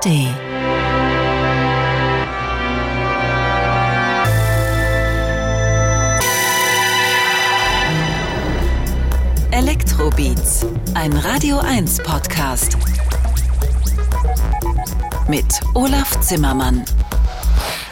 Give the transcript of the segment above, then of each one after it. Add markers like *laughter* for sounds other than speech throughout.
ARD. Elektrobeats, ein Radio 1 Podcast. Mit Olaf Zimmermann.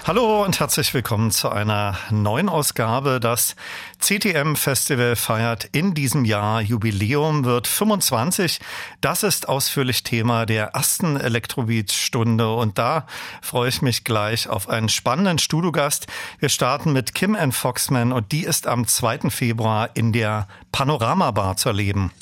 Hallo und herzlich willkommen zu einer neuen Ausgabe. Das CTM Festival feiert in diesem Jahr Jubiläum, wird 25. Das ist ausführlich Thema der ersten Elektrobeat-Stunde und da freue ich mich gleich auf einen spannenden Studiogast. Wir starten mit Kim N. Foxman und die ist am 2. Februar in der Panorama Bar zu erleben.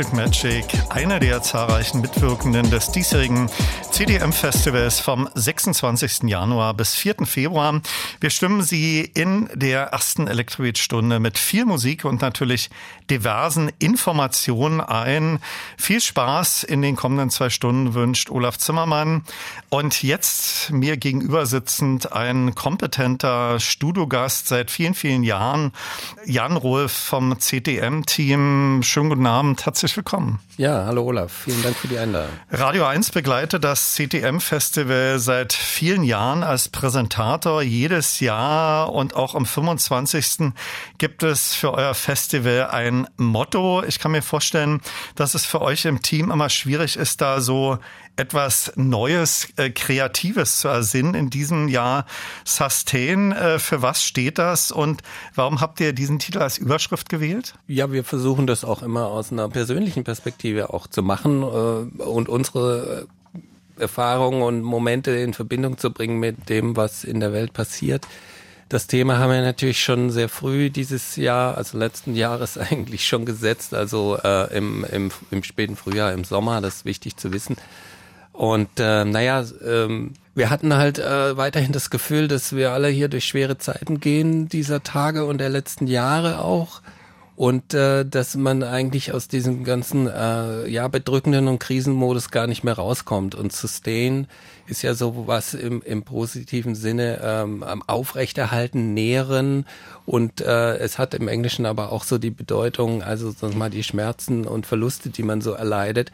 Magic Magic, einer der zahlreichen Mitwirkenden des diesjährigen CDM-Festivals vom 26. Januar bis 4. Februar. Wir stimmen Sie in der ersten Elektroid-Stunde mit viel Musik und natürlich diversen Informationen ein. Viel Spaß in den kommenden zwei Stunden wünscht Olaf Zimmermann. Und jetzt mir gegenüber sitzend ein kompetenter Studiogast seit vielen, vielen Jahren, Jan Rolf vom CDM-Team. Schönen guten Abend, herzlich willkommen. Ja, hallo Olaf, vielen Dank für die Einladung. Radio 1 begleitet das CTM-Festival seit vielen Jahren als Präsentator jedes Jahr und auch am 25. gibt es für euer Festival ein Motto. Ich kann mir vorstellen, dass es für euch im Team immer schwierig ist, da so etwas Neues, äh, Kreatives zu ersinnen in diesem Jahr. Sustain, äh, für was steht das und warum habt ihr diesen Titel als Überschrift gewählt? Ja, wir versuchen das auch immer aus einer persönlichen Perspektive auch zu machen äh, und unsere Erfahrungen und Momente in Verbindung zu bringen mit dem, was in der Welt passiert. Das Thema haben wir natürlich schon sehr früh dieses Jahr, also letzten Jahres *laughs* eigentlich schon gesetzt, also äh, im, im, im späten Frühjahr, im Sommer, das ist wichtig zu wissen. Und äh, naja, ähm, wir hatten halt äh, weiterhin das Gefühl, dass wir alle hier durch schwere Zeiten gehen, dieser Tage und der letzten Jahre auch. Und äh, dass man eigentlich aus diesem ganzen äh, ja bedrückenden und Krisenmodus gar nicht mehr rauskommt. Und Sustain ist ja so was im, im positiven Sinne ähm, aufrechterhalten, nähren. Und äh, es hat im Englischen aber auch so die Bedeutung, also sag mal die Schmerzen und Verluste, die man so erleidet.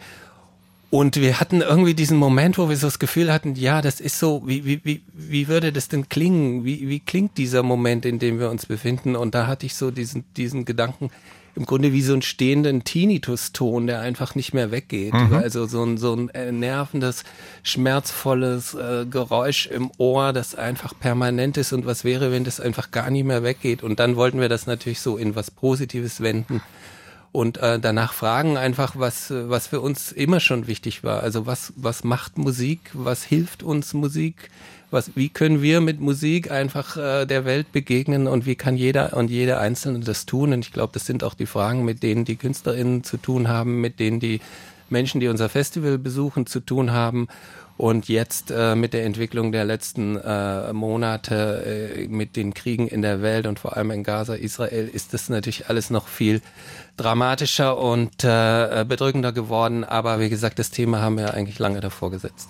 Und wir hatten irgendwie diesen Moment, wo wir so das Gefühl hatten, ja, das ist so, wie, wie, wie, wie würde das denn klingen? Wie, wie klingt dieser Moment, in dem wir uns befinden? Und da hatte ich so diesen, diesen Gedanken, im Grunde wie so ein stehenden Tinnitus-Ton, der einfach nicht mehr weggeht. Mhm. Also so ein, so ein nervendes, schmerzvolles äh, Geräusch im Ohr, das einfach permanent ist. Und was wäre, wenn das einfach gar nicht mehr weggeht? Und dann wollten wir das natürlich so in was Positives wenden und äh, danach fragen einfach, was, was für uns immer schon wichtig war. Also was, was macht Musik? Was hilft uns Musik? Was, wie können wir mit Musik einfach äh, der Welt begegnen und wie kann jeder und jeder Einzelne das tun? Und ich glaube, das sind auch die Fragen, mit denen die KünstlerInnen zu tun haben, mit denen die Menschen, die unser Festival besuchen, zu tun haben. Und jetzt äh, mit der Entwicklung der letzten äh, Monate, äh, mit den Kriegen in der Welt und vor allem in Gaza, Israel, ist das natürlich alles noch viel dramatischer und äh, bedrückender geworden. Aber wie gesagt, das Thema haben wir eigentlich lange davor gesetzt.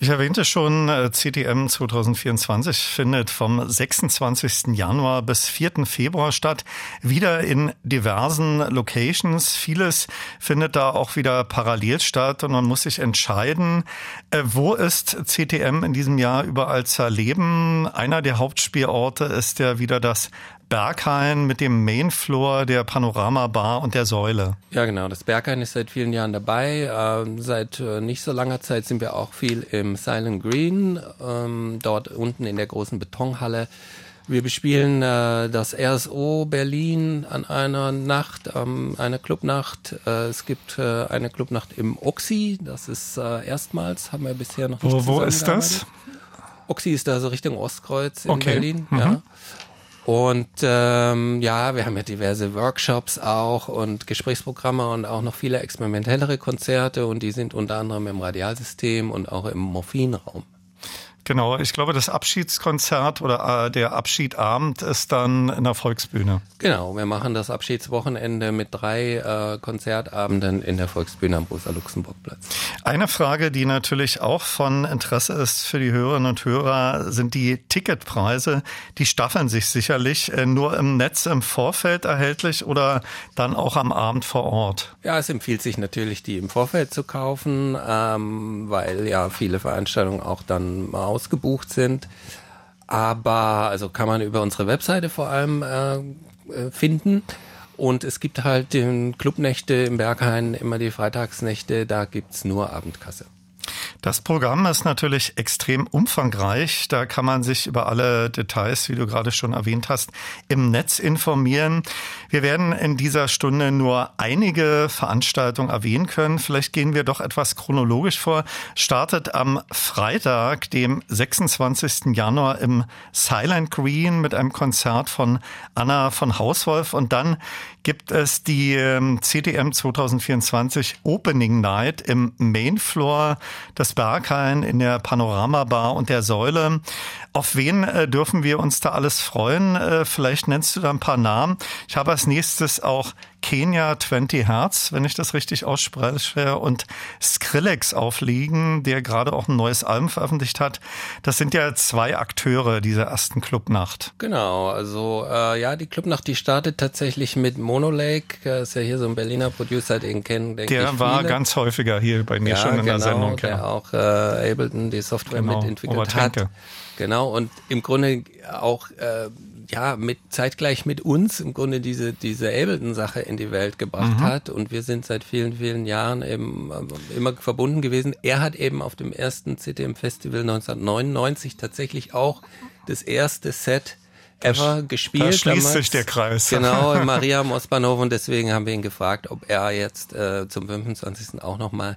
Ich erwähnte schon, äh, CTM 2024 findet vom 26. Januar bis 4. Februar statt. Wieder in diversen Locations. Vieles findet da auch wieder parallel statt und man muss sich entscheiden, äh, wo ist CTM in diesem Jahr überall zu erleben. Einer der Hauptspielorte ist ja wieder das Berghain mit dem Mainfloor der Panorama-Bar und der Säule. Ja, genau. Das Berghain ist seit vielen Jahren dabei. Ähm, seit äh, nicht so langer Zeit sind wir auch viel im Silent Green, ähm, dort unten in der großen Betonhalle. Wir bespielen äh, das RSO Berlin an einer Nacht, ähm, eine Clubnacht. Äh, es gibt äh, eine Clubnacht im Oxy. Das ist äh, erstmals, haben wir bisher noch nicht Wo, wo ist das? Oxy ist da so Richtung Ostkreuz in okay. Berlin. Mhm. Ja. Und ähm, ja, wir haben ja diverse Workshops auch und Gesprächsprogramme und auch noch viele experimentellere Konzerte und die sind unter anderem im Radialsystem und auch im Morphinraum. Genau, ich glaube, das Abschiedskonzert oder äh, der Abschiedabend ist dann in der Volksbühne. Genau, wir machen das Abschiedswochenende mit drei äh, Konzertabenden in der Volksbühne am Rosa-Luxemburg-Platz. Eine Frage, die natürlich auch von Interesse ist für die Hörerinnen und Hörer, sind die Ticketpreise. Die staffeln sich sicherlich äh, nur im Netz im Vorfeld erhältlich oder dann auch am Abend vor Ort. Ja, es empfiehlt sich natürlich, die im Vorfeld zu kaufen, ähm, weil ja viele Veranstaltungen auch dann aus ausgebucht sind. Aber also kann man über unsere Webseite vor allem äh, äh, finden. Und es gibt halt den Clubnächte im Berghain, immer die Freitagsnächte, da gibt's nur Abendkasse. Das Programm ist natürlich extrem umfangreich. Da kann man sich über alle Details, wie du gerade schon erwähnt hast, im Netz informieren. Wir werden in dieser Stunde nur einige Veranstaltungen erwähnen können. Vielleicht gehen wir doch etwas chronologisch vor. Startet am Freitag, dem 26. Januar im Silent Green mit einem Konzert von Anna von Hauswolf und dann gibt es die CTM 2024 Opening Night im Main Floor des Berghain in der Panorama Bar und der Säule. Auf wen äh, dürfen wir uns da alles freuen? Äh, vielleicht nennst du da ein paar Namen. Ich habe als nächstes auch Kenia 20 Hertz, wenn ich das richtig ausspreche, und Skrillex aufliegen, der gerade auch ein neues Album veröffentlicht hat. Das sind ja zwei Akteure dieser ersten Clubnacht. Genau, also äh, ja, die Clubnacht, die startet tatsächlich mit Monolake, äh, ist ja hier so ein Berliner Producer, den kennen, denke der ich. Der war ganz häufiger hier bei mir ja, schon in genau, der Sendung. Der ja. auch äh, Ableton die Software genau, mitentwickelt hat. Genau, und im Grunde auch äh, ja mit zeitgleich mit uns im Grunde diese diese Ableton-Sache in die Welt gebracht mhm. hat und wir sind seit vielen vielen Jahren eben äh, immer verbunden gewesen. Er hat eben auf dem ersten CTM Festival 1999 tatsächlich auch das erste Set ever gespielt. Da schließt damals. sich der Kreis. Genau, *laughs* Maria Mosbanov und deswegen haben wir ihn gefragt, ob er jetzt äh, zum 25. auch nochmal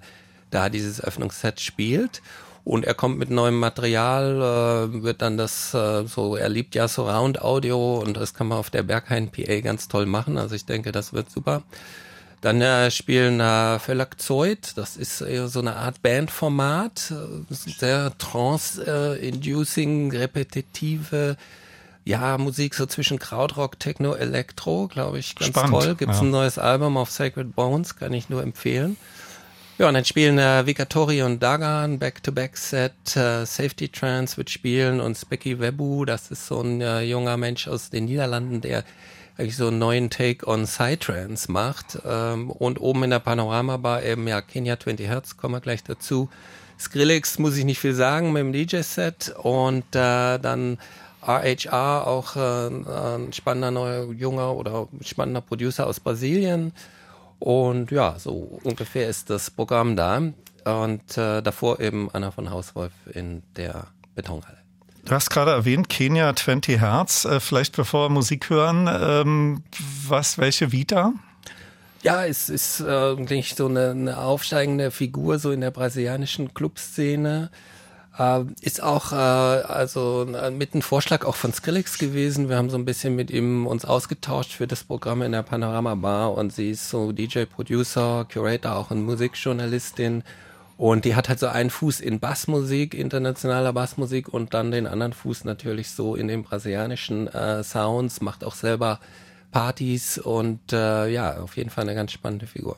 da dieses Öffnungsset spielt. Und er kommt mit neuem Material, äh, wird dann das äh, so, er liebt ja Surround Audio und das kann man auf der Berghain PA ganz toll machen. Also ich denke, das wird super. Dann äh, spielen äh, Phylaxoid, das ist eher so eine Art Bandformat, äh, sehr trance-inducing, repetitive ja, Musik so zwischen Krautrock, Techno, Elektro, glaube ich, ganz Spannend, toll. Gibt's ja. ein neues Album auf Sacred Bones, kann ich nur empfehlen. Ja, und dann spielen äh, Vicatori und Dagan, Back-to-Back-Set, äh, Safety Trance wird spielen und Specky Webu, das ist so ein äh, junger Mensch aus den Niederlanden, der eigentlich so einen neuen Take on Psytrance macht. Ähm, und oben in der Panorama-Bar eben, ja, Kenya 20 Hertz, kommen wir gleich dazu. Skrillex muss ich nicht viel sagen mit dem DJ-Set und äh, dann RHR, auch äh, ein spannender neuer junger oder spannender Producer aus Brasilien. Und ja, so ungefähr ist das Programm da. Und äh, davor eben Anna von Hauswolf in der Betonhalle. Du hast gerade erwähnt, Kenia 20 Hertz. Äh, vielleicht bevor wir Musik hören, ähm, was, welche Vita? Ja, es ist eigentlich äh, so eine, eine aufsteigende Figur so in der brasilianischen Clubszene. Äh, ist auch äh, also äh, mit einem Vorschlag auch von Skrillex gewesen. Wir haben so ein bisschen mit ihm uns ausgetauscht für das Programm in der Panorama Bar und sie ist so DJ, Producer, Curator, auch eine Musikjournalistin. Und die hat halt so einen Fuß in Bassmusik, internationaler Bassmusik und dann den anderen Fuß natürlich so in den brasilianischen äh, Sounds, macht auch selber Partys und äh, ja, auf jeden Fall eine ganz spannende Figur.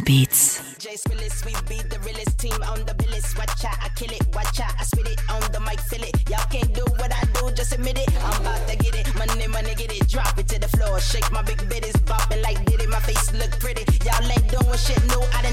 DJs realest, we be the realest team on the. Watch out, I kill it, watch out, I spit it on the mic, it. Y'all can't do what I do, just admit it. I'm about to get it, money, money, get it, drop it to the floor. Shake my big bopping like did it. My face look pretty. Y'all ain't doing shit, no, I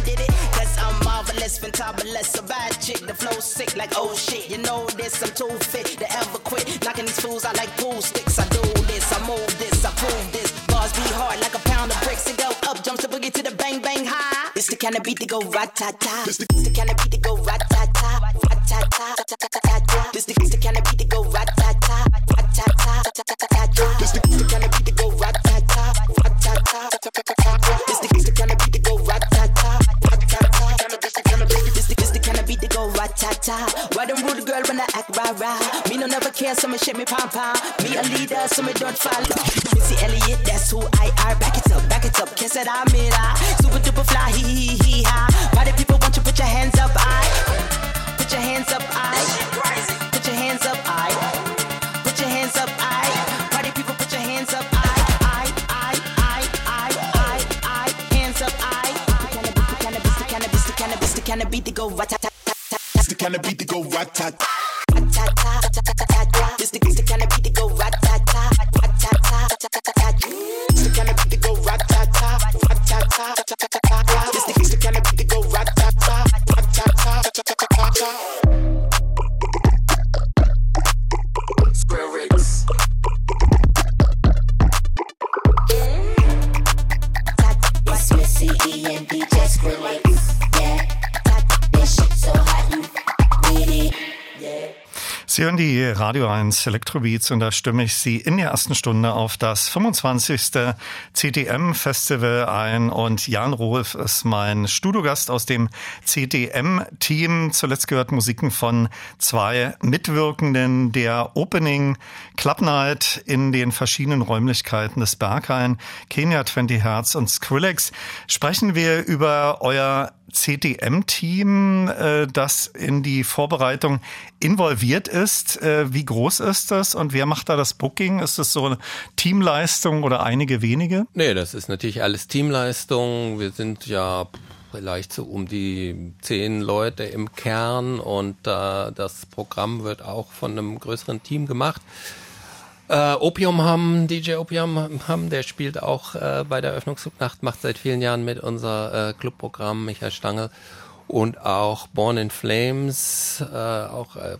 marvelous, fantabulous, a bad chick. The flow sick like oh shit. You know this, I'm too fit to ever quit. Knocking these fools out like pool sticks. I do this, I move this, I prove this. Bars be hard like a pound of bricks and go up, jumps the boogie to the bang bang high. This the kind of beat that go rat ta ta. This the, the kind of beat that go rat ta ta, rat ta ta ta ta ta ta. This the, the kind of beat that go rat ta ta, rat ta ta ta ta ta ta. This the, ta. Why them rude girl when I act rah rah? Me no never care, so me shake me pom pom. Me a leader, so me don't follow. Missy Elliott, that's who I are. Back it up, back it up, kiss it, I'm it. Super duper fly, hee hee hee ha. Party people want you put your hands up, I. Put your hands up, I. kind of beat that go. Rat tat Sie hören die Radio 1 Electrobeats und da stimme ich Sie in der ersten Stunde auf das 25. CTM Festival ein und Jan Rolf ist mein Studiogast aus dem CTM Team. Zuletzt gehört Musiken von zwei Mitwirkenden der Opening Club Night in den verschiedenen Räumlichkeiten des Berghain, Kenia 20 Hertz und Skrillex. Sprechen wir über euer CTM-Team, äh, das in die Vorbereitung involviert ist. Äh, Wie groß ist das und wer macht da das Booking? Ist das so eine Teamleistung oder einige wenige? Nee, das ist natürlich alles Teamleistung. Wir sind ja vielleicht so um die zehn Leute im Kern und äh, das Programm wird auch von einem größeren Team gemacht. Äh, Opium haben, DJ Opium haben, der spielt auch äh, bei der Eröffnungsnacht, macht seit vielen Jahren mit unser äh, Clubprogramm, Michael Stangl. Und auch Born in Flames, äh, auch äh,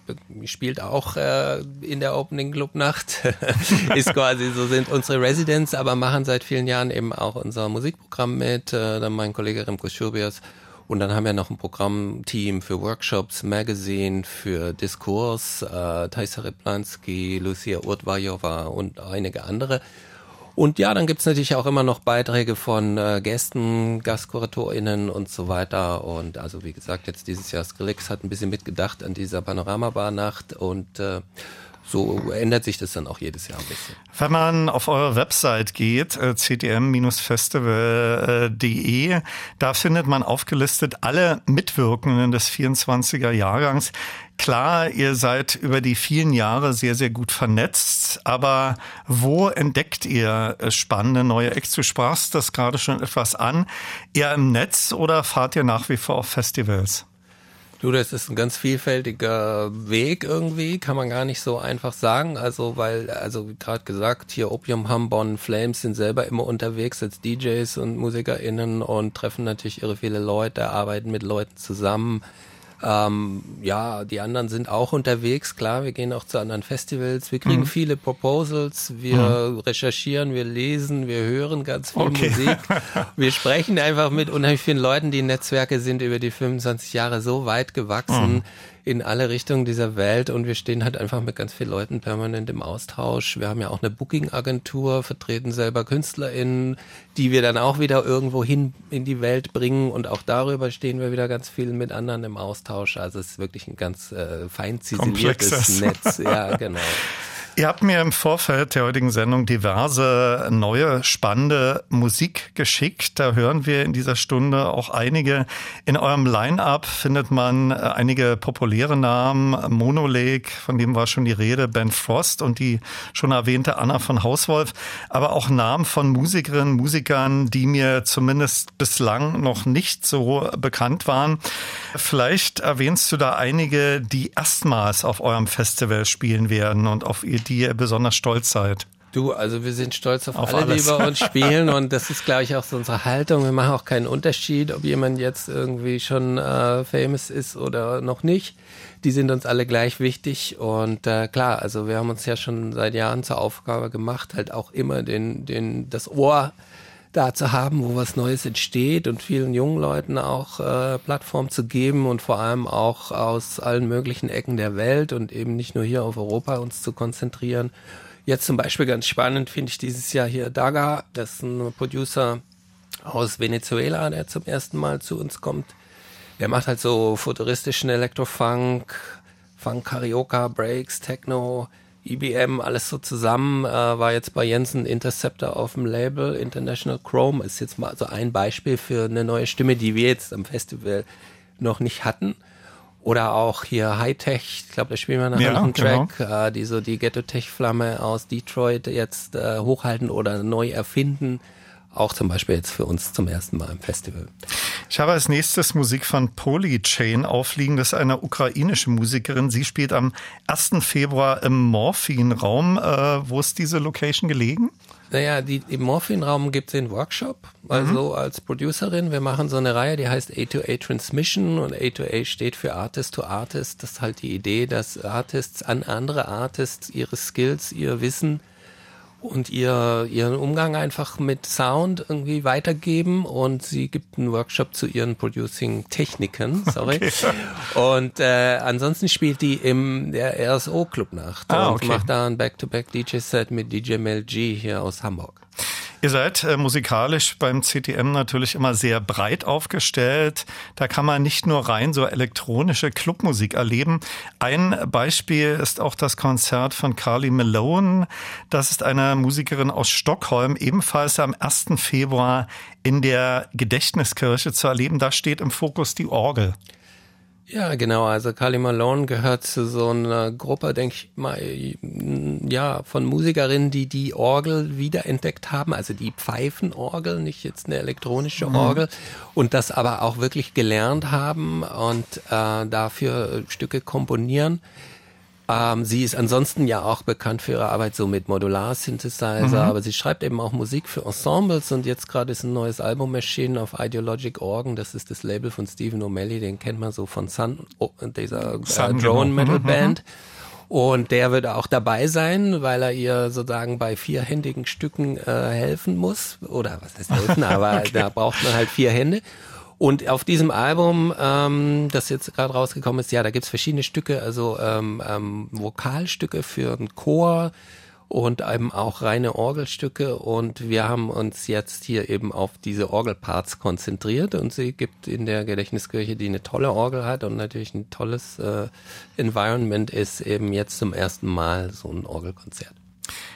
spielt auch äh, in der Opening Clubnacht. *laughs* ist quasi so sind unsere Residents, aber machen seit vielen Jahren eben auch unser Musikprogramm mit. Äh, dann mein Kollege Remco Schurbias. Und dann haben wir noch ein Programmteam für Workshops, Magazine, für Diskurs, äh, Taisa Replanski, Lucia Urtvajowa und einige andere. Und ja, dann gibt's natürlich auch immer noch Beiträge von äh, Gästen, GastkuratorInnen und so weiter. Und also wie gesagt, jetzt dieses Jahr Skrillex hat ein bisschen mitgedacht an dieser Panoramabar-Nacht und äh, so ändert sich das dann auch jedes Jahr ein bisschen. Wenn man auf eure Website geht, äh, ctm-festival.de, da findet man aufgelistet alle Mitwirkenden des 24er Jahrgangs. Klar, ihr seid über die vielen Jahre sehr, sehr gut vernetzt, aber wo entdeckt ihr äh, spannende neue Acts? Du sprachst das gerade schon etwas an. Eher im Netz oder fahrt ihr nach wie vor auf Festivals? Du, das ist ein ganz vielfältiger Weg irgendwie, kann man gar nicht so einfach sagen. Also, weil, also wie gerade gesagt, hier Opium Hambon Flames sind selber immer unterwegs als DJs und MusikerInnen und treffen natürlich irre viele Leute, arbeiten mit Leuten zusammen. Ähm, ja, die anderen sind auch unterwegs, klar, wir gehen auch zu anderen Festivals, wir kriegen viele Proposals, wir recherchieren, wir lesen, wir hören ganz viel Okay. Musik. *laughs* Wir sprechen einfach mit unheimlich vielen Leuten, die Netzwerke sind über die 25 Jahre so weit gewachsen in alle Richtungen dieser Welt und wir stehen halt einfach mit ganz vielen Leuten permanent im Austausch. Wir haben ja auch eine Booking-Agentur, vertreten selber KünstlerInnen, die wir dann auch wieder irgendwo hin in die Welt bringen und auch darüber stehen wir wieder ganz viel mit anderen im Austausch. Also es ist wirklich ein ganz äh, fein ziseliertes. Netz. Ja, genau. *laughs* Ihr habt mir im Vorfeld der heutigen Sendung diverse neue, spannende Musik geschickt. Da hören wir in dieser Stunde auch einige. In eurem Line-Up findet man äh, einige populäre Namen. Monolake, von dem war schon die Rede, Ben Frost und die schon erwähnte Anna von Hauswolf. Aber auch Namen von Musikerinnen, Musikern, die mir zumindest bislang noch nicht so bekannt waren. Vielleicht erwähnst du da einige, die erstmals auf eurem Festival spielen werden und auf ihr die ihr besonders stolz seid? Du, also wir sind stolz auf, Auf alle, alles. die bei uns *laughs* spielen und das ist, glaube ich, auch so unsere Haltung. Wir machen auch keinen Unterschied, ob jemand jetzt irgendwie schon äh, famous ist oder noch nicht. Die sind uns alle gleich wichtig und äh, klar, also wir haben uns ja schon seit Jahren zur Aufgabe gemacht, halt auch immer den, den, das Ohr da zu haben, wo was Neues entsteht und vielen jungen Leuten auch äh, Plattform zu geben und vor allem auch aus allen möglichen Ecken der Welt und eben nicht nur hier auf Europa uns zu konzentrieren. Jetzt zum Beispiel ganz spannend finde ich dieses Jahr hier Daga, das ist ein Producer aus Venezuela, der zum ersten Mal zu uns kommt. Der macht halt so futuristischen Elektrofunk, Funk, Karaoke, Breaks, Techno, IBM, alles so zusammen. Äh, war jetzt bei Jensen Interceptor auf dem Label International Chrome. Ist jetzt mal so ein Beispiel für eine neue Stimme, die wir jetzt am Festival noch nicht hatten. Oder auch hier Hightech, ich glaube, da spielen wir nachher Ja, noch einen genau. Track, äh, die so die Ghetto-Tech-Flamme aus Detroit jetzt äh, hochhalten oder neu erfinden. Auch zum Beispiel jetzt für uns zum ersten Mal im Festival. Ich habe als nächstes Musik von Polychain aufliegen. Das ist eine ukrainische Musikerin. Sie spielt am 1. Februar im Morphin-Raum. Äh, wo ist diese Location gelegen? Naja, die, im Morphin-Raum gibt es den Workshop, also als Producerin. Wir machen so eine Reihe, die heißt A2A Transmission und A2A steht für Artist to Artist. Das ist halt die Idee, dass Artists an andere Artists ihre Skills, ihr Wissen und ihr, ihren Umgang einfach mit Sound irgendwie weitergeben und sie gibt einen Workshop zu ihren Producing-Techniken, sorry. *laughs* Und äh, ansonsten spielt die im der RSO Club Nacht Ah, und okay. macht da ein Back-to-Back DJ-Set mit DJ Mel G hier aus Hamburg. Ihr seid äh, musikalisch beim CTM natürlich immer sehr breit aufgestellt. Da kann man nicht nur rein so elektronische Clubmusik erleben. Ein Beispiel ist auch das Konzert von Carly Malone. Das ist eine Musikerin aus Stockholm, ebenfalls am 1. Februar in der Gedächtniskirche zu erleben. Da steht im Fokus die Orgel. Ja, genau. Also Carly Malone gehört zu so einer Gruppe, denke ich mal, ja, von Musikerinnen, die die Orgel wiederentdeckt haben. Also die Pfeifenorgel, nicht jetzt eine elektronische Orgel. Und das aber auch wirklich gelernt haben und äh, dafür Stücke komponieren. Ähm, sie ist ansonsten ja auch bekannt für ihre Arbeit so mit Modular-Synthesizer, aber sie schreibt eben auch Musik für Ensembles und jetzt gerade ist ein neues Album erschienen auf Ideologic Organ. Das ist das Label von Stephen O'Malley, den kennt man so von Sun, oh, dieser äh, Sun, Drone genau. Metal Band. Und der wird auch dabei sein, weil er ihr sozusagen bei vierhändigen Stücken äh, helfen muss. Oder was heißt helfen, *laughs* aber da braucht man halt vier Hände. Und auf diesem Album, ähm, das jetzt gerade rausgekommen ist, ja, da gibt's verschiedene Stücke, also ähm, ähm, Vokalstücke für einen Chor und eben auch reine Orgelstücke. Und wir haben uns jetzt hier eben auf diese Orgelparts konzentriert. Und sie gibt in der Gedächtniskirche, die eine tolle Orgel hat und natürlich ein tolles äh, Environment ist, eben jetzt zum ersten Mal so ein Orgelkonzert.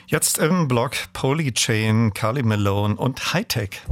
Jetzt im Blog Polychain, Carly Malone und Hightech.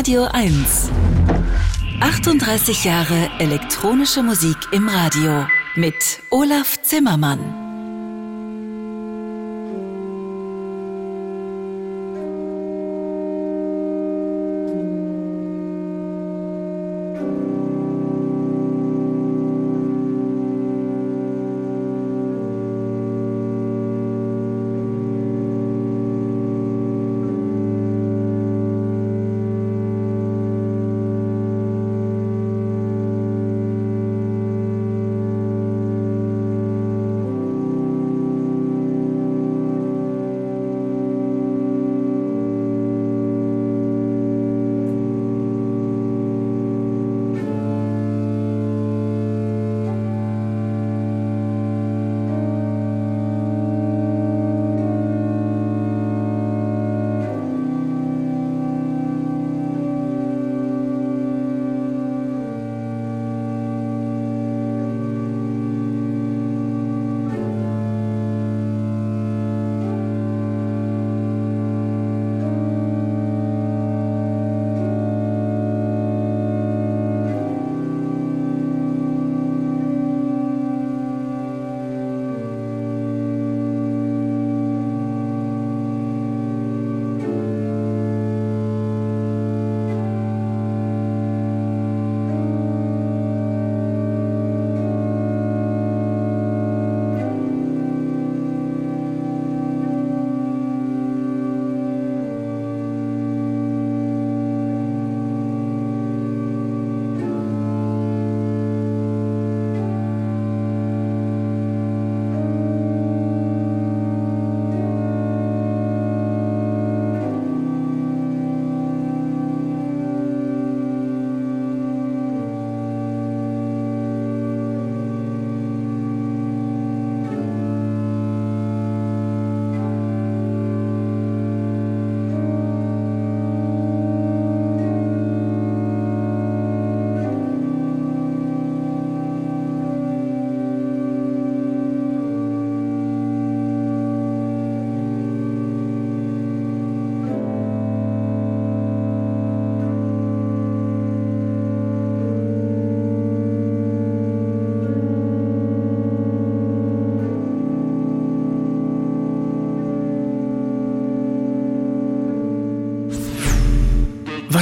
Radio 1. 38 Jahre elektronische Musik im Radio mit Olaf Zimmermann.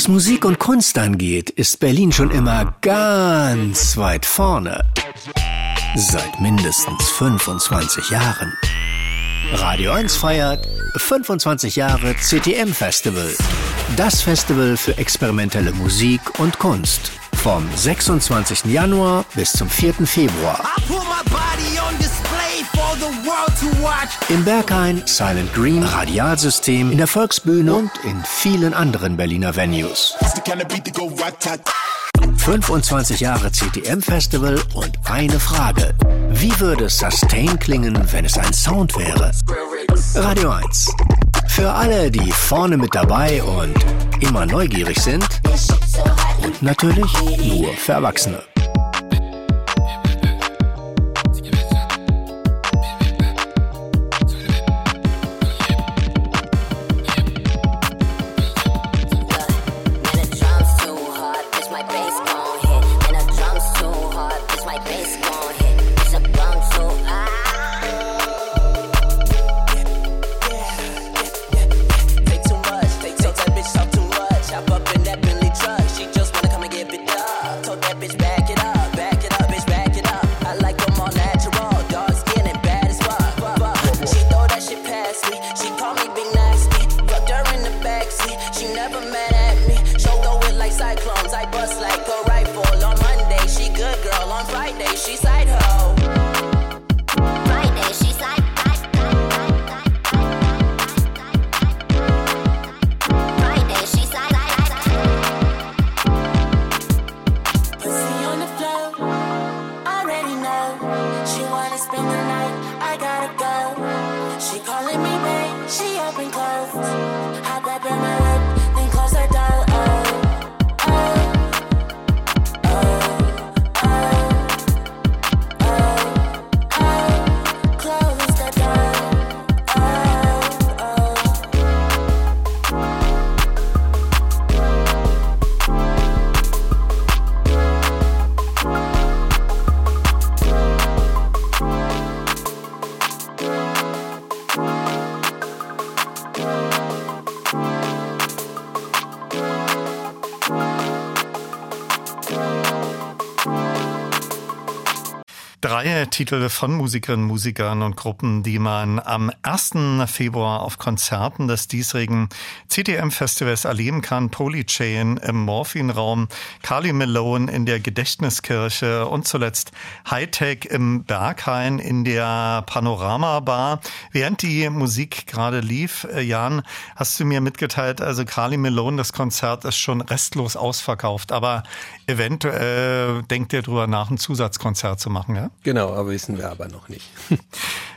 Was Musik und Kunst angeht, ist Berlin schon immer ganz weit vorne. Seit mindestens 25 Jahren. Radio 1 feiert 25 Jahre CTM Festival. Das Festival für experimentelle Musik und Kunst. Vom 26. Januar bis zum 4. Februar. Im Berghain, Silent Green, Radialsystem, in der Volksbühne und in vielen anderen Berliner Venues. 25 Jahre CTM Festival und eine Frage. Wie würde Sustain klingen, wenn es ein Sound wäre? Radio 1. Für alle, die vorne mit dabei und immer neugierig sind. Und natürlich nur für Erwachsene. Titel von Musikerinnen, Musikern und Gruppen, die man am 1. Februar auf Konzerten des diesjährigen CTM-Festivals erleben kann. Polychain im Morphinraum, Carly Malone in der Gedächtniskirche und zuletzt Hightech im Berghain in der Panorama Bar. Während die Musik gerade lief, äh, Jan, hast du mir mitgeteilt, also Carly Malone, das Konzert ist schon restlos ausverkauft, aber eventuell denkt ihr drüber nach, ein Zusatzkonzert zu machen, ja? Genau, aber wissen wir aber noch nicht. *laughs*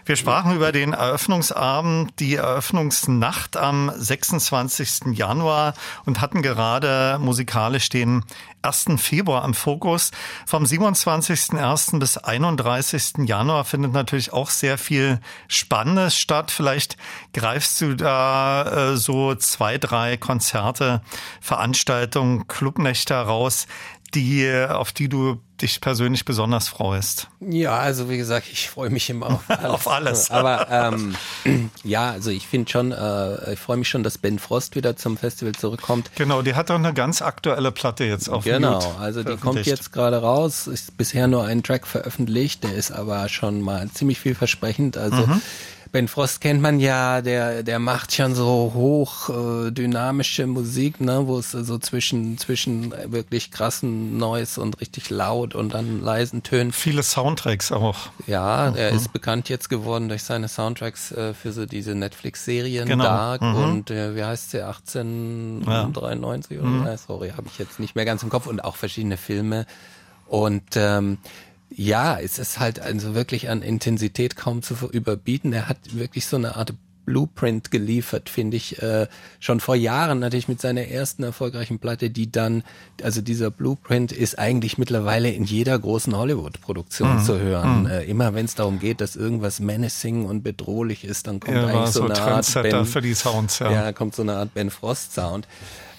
Wir sprachen über den Eröffnungsabend, die Eröffnungsnacht am 26. Januar und hatten gerade musikalisch den 1. Februar am Fokus. Vom 27.01. bis 31. Januar findet natürlich auch sehr viel Spannendes statt. Vielleicht greifst du da äh, so zwei, drei Konzerte, Veranstaltungen, Clubnächte raus, die, auf die du dich persönlich besonders freust? Ja, also wie gesagt, ich freue mich immer *laughs* auf alles. auf alles. Aber ähm, *clears throat* ja, also ich finde schon, äh, ich freue mich schon, dass Ben Frost wieder zum Festival zurückkommt. Genau, die hat doch eine ganz aktuelle Platte jetzt auf Genau, Mute also die kommt jetzt gerade raus, ist bisher nur ein Track veröffentlicht, der ist aber schon mal ziemlich vielversprechend. Also Mhm. Ben Frost kennt man ja, der, der macht schon so hoch äh, dynamische Musik, ne, wo es so zwischen, zwischen wirklich krassen Noise und richtig laut und dann leisen Tönen. Viele Soundtracks auch. Ja, er ist bekannt jetzt geworden durch seine Soundtracks äh, für so diese Netflix-Serien Genau. Dark Mhm. und äh, wie heißt der 1893 oder äh, sorry, habe ich jetzt nicht mehr ganz im Kopf und auch verschiedene Filme und ähm, ja, es ist halt also wirklich an Intensität kaum zu überbieten. Er hat wirklich so eine Art Blueprint geliefert, finde ich, äh, schon vor Jahren natürlich mit seiner ersten erfolgreichen Platte, die dann, also dieser Blueprint ist eigentlich mittlerweile in jeder großen Hollywood-Produktion Mhm. zu hören. Äh, immer wenn es darum geht, dass irgendwas menacing und bedrohlich ist, dann kommt Er war eigentlich so, so eine Art Ben, für die Sounds, ja. ja, kommt so eine Art Ben Frost Sound.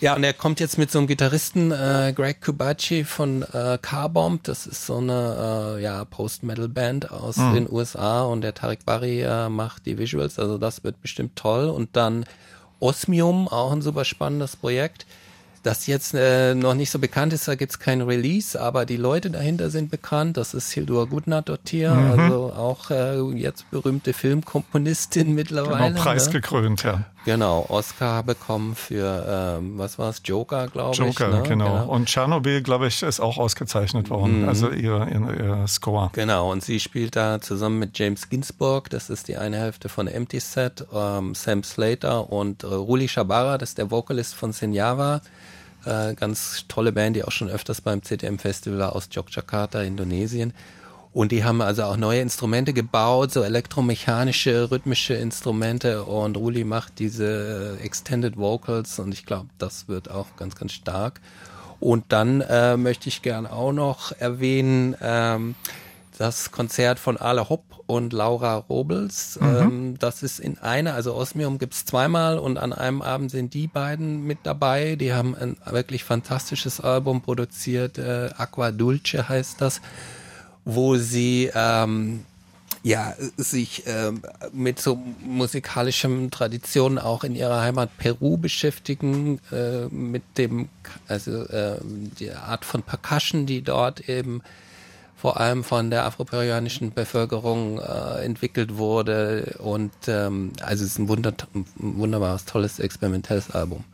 Ja, und er kommt jetzt mit so einem Gitarristen, äh, Greg Kubachi von äh, Carbomb. Das ist so eine äh, ja, Post-Metal-Band aus Mhm. den USA und der Tarek Bari äh, macht die Visuals, also das wird bestimmt toll. Und dann Osmium, auch ein super spannendes Projekt. Das jetzt äh, noch nicht so bekannt ist, da gibt's kein Release, aber die Leute dahinter sind bekannt. Das ist Hildur Gudnadottir, Mhm. also auch äh, jetzt berühmte Filmkomponistin mittlerweile. Genau, ne? preisgekrönt, ja. Genau, Oscar bekommen für, ähm, was war's, Joker, glaube ich. Joker, ne? genau. Und Tschernobyl, glaube ich, ist auch ausgezeichnet worden. Mhm. Also ihr, ihr, ihr Score. Genau, und sie spielt da zusammen mit James Ginsburg, das ist die eine Hälfte von Empty Set, ähm, Sam Slater und äh, Ruli Shabara, das ist der Vocalist von Senjava. Äh, ganz tolle Band, die auch schon öfters beim CTM Festival war aus Yogyakarta, Indonesien. Und die haben also auch neue Instrumente gebaut, so elektromechanische, rhythmische Instrumente und Ruli macht diese äh, Extended Vocals und ich glaube, das wird auch ganz, ganz stark. Und dann äh, möchte ich gern auch noch erwähnen, ähm, das Konzert von Ale Hopp und Laura Robles. Ähm, das ist in einer, also Osmium gibt's zweimal und an einem Abend sind die beiden mit dabei. Die haben ein wirklich fantastisches Album produziert, äh, Aqua Dulce heißt das, wo sie ähm, ja, sich ähm, mit so musikalischen Traditionen auch in ihrer Heimat Peru beschäftigen, äh, mit dem, also äh, die Art von Percussion, die dort eben vor allem von der afroperuanischen Bevölkerung äh, entwickelt wurde. Und ähm, also es ist ein, wunder ein wunderbares, tolles, experimentelles Album.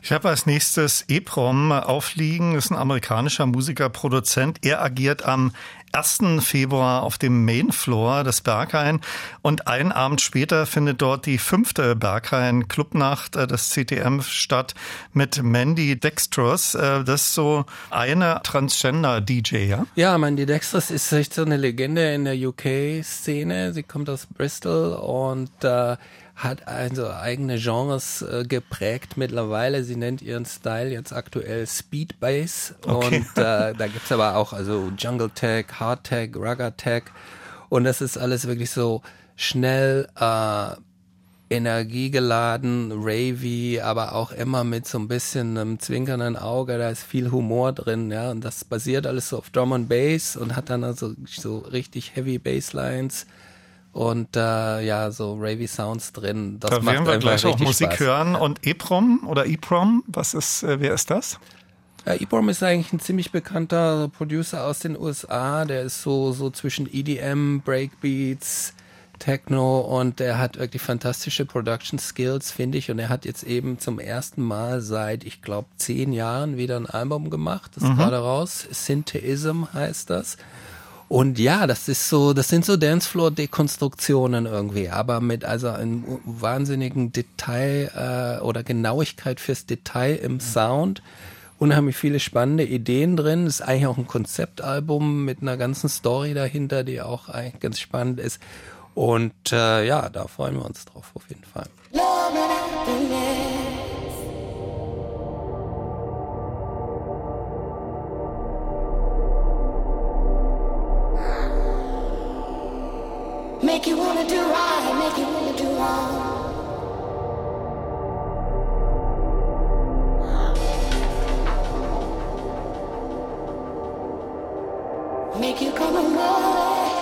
Ich habe als nächstes EPROM aufliegen, ist ein amerikanischer Musiker, Produzent. Er agiert am 1. Februar auf dem Mainfloor des Berghain und einen Abend später findet dort die fünfte Berghain Clubnacht äh, des CTM statt mit Mandy Dextrous. Äh, Das ist so eine Transgender-DJ, ja? Ja, Mandy Dextrous ist echt so eine Legende in der UK-Szene. Sie kommt aus Bristol und äh, hat also eigene Genres äh, geprägt mittlerweile. Sie nennt ihren Style jetzt aktuell Speed Bass. Okay. und äh, da gibt's aber auch also Jungle Tech, Hard Tech, Rugger Tech und das ist alles wirklich so schnell äh, energiegeladen, ravey, aber auch immer mit so ein bisschen einem zwinkernden Auge, da ist viel Humor drin, ja, und das basiert alles so auf Drum and Bass und hat dann also so richtig heavy Basslines und äh, ja, so ravey Sounds drin. Das Da macht werden wir gleich auch Musik Spaß. hören. Und EPROM oder EPROM, was ist, äh, wer ist das? Ja, EBOM ist eigentlich ein ziemlich bekannter Producer aus den USA. Der ist so, so zwischen EDM, Breakbeats, Techno und der hat wirklich fantastische Production Skills, finde ich. Und er hat jetzt eben zum ersten Mal seit, ich glaube, zehn Jahren wieder ein Album gemacht. Das ist gerade raus. Syntheism heißt das. Und ja, das ist so, das sind so Dancefloor-Dekonstruktionen irgendwie, aber mit also einem wahnsinnigen Detail äh, oder Genauigkeit fürs Detail im Sound. Unheimlich viele spannende Ideen drin. Ist eigentlich auch ein Konzeptalbum mit einer ganzen Story dahinter, die auch eigentlich ganz spannend ist. Und äh, ja, da freuen wir uns drauf auf jeden Fall. Make you wanna do right, make you wanna do wrong. Make you come alive.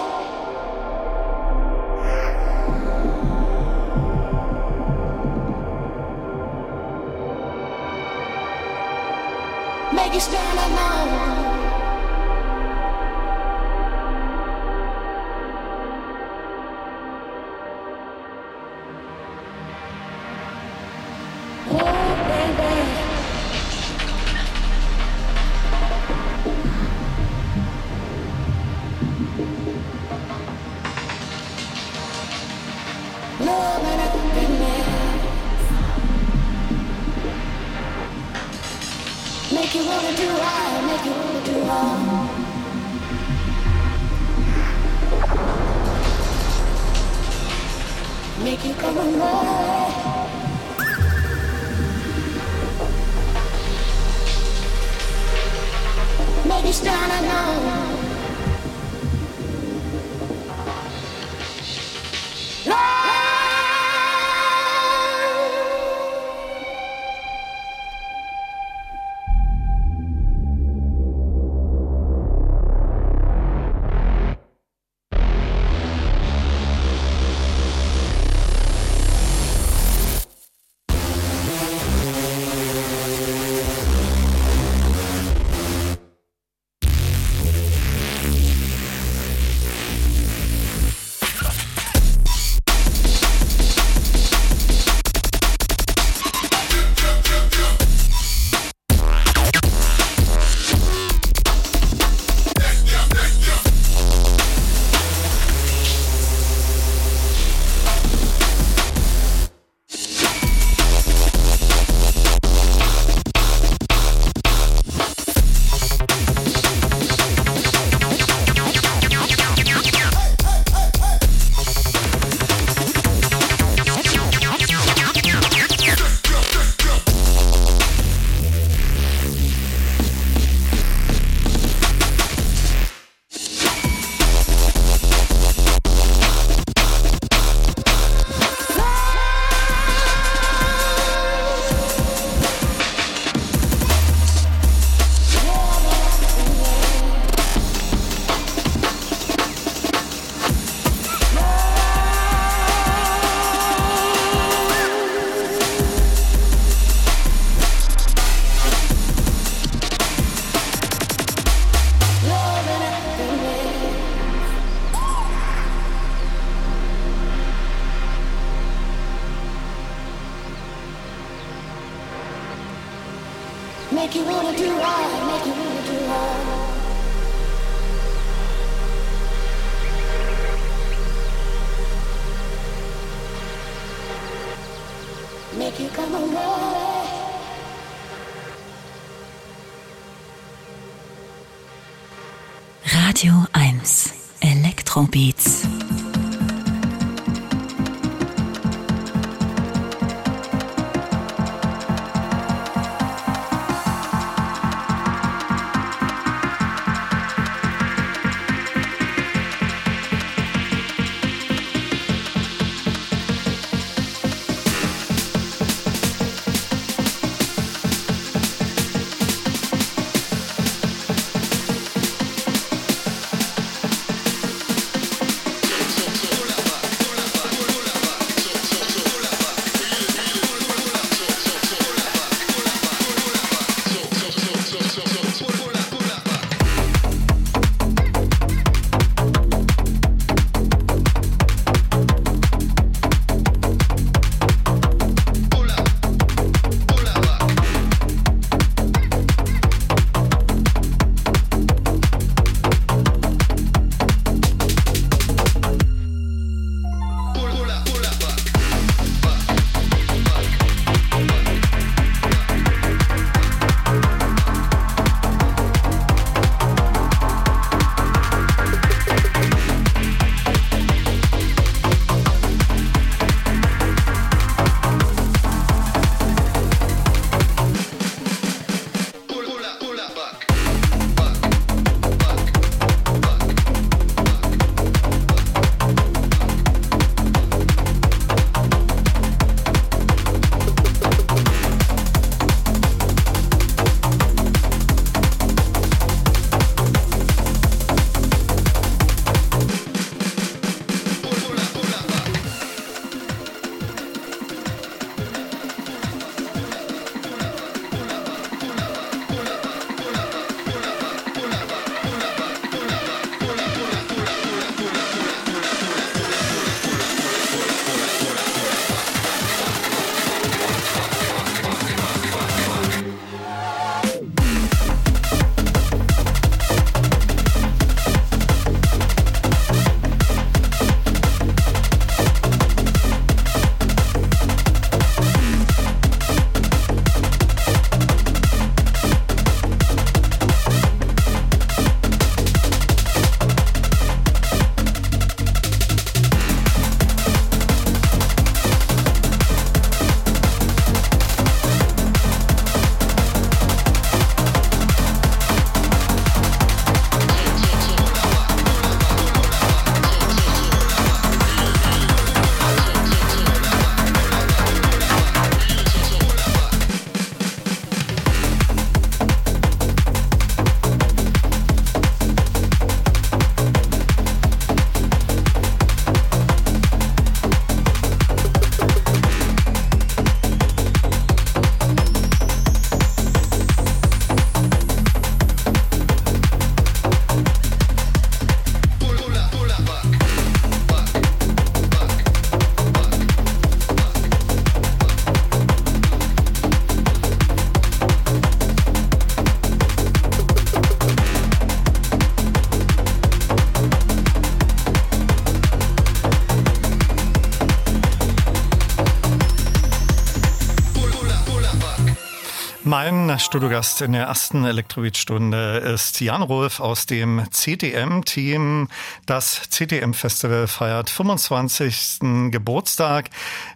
Mein Studiogast in der ersten Elektrobeat-Stunde ist Jan Rolf aus dem CTM-Team. Das CTM-Festival feiert 25. Geburtstag.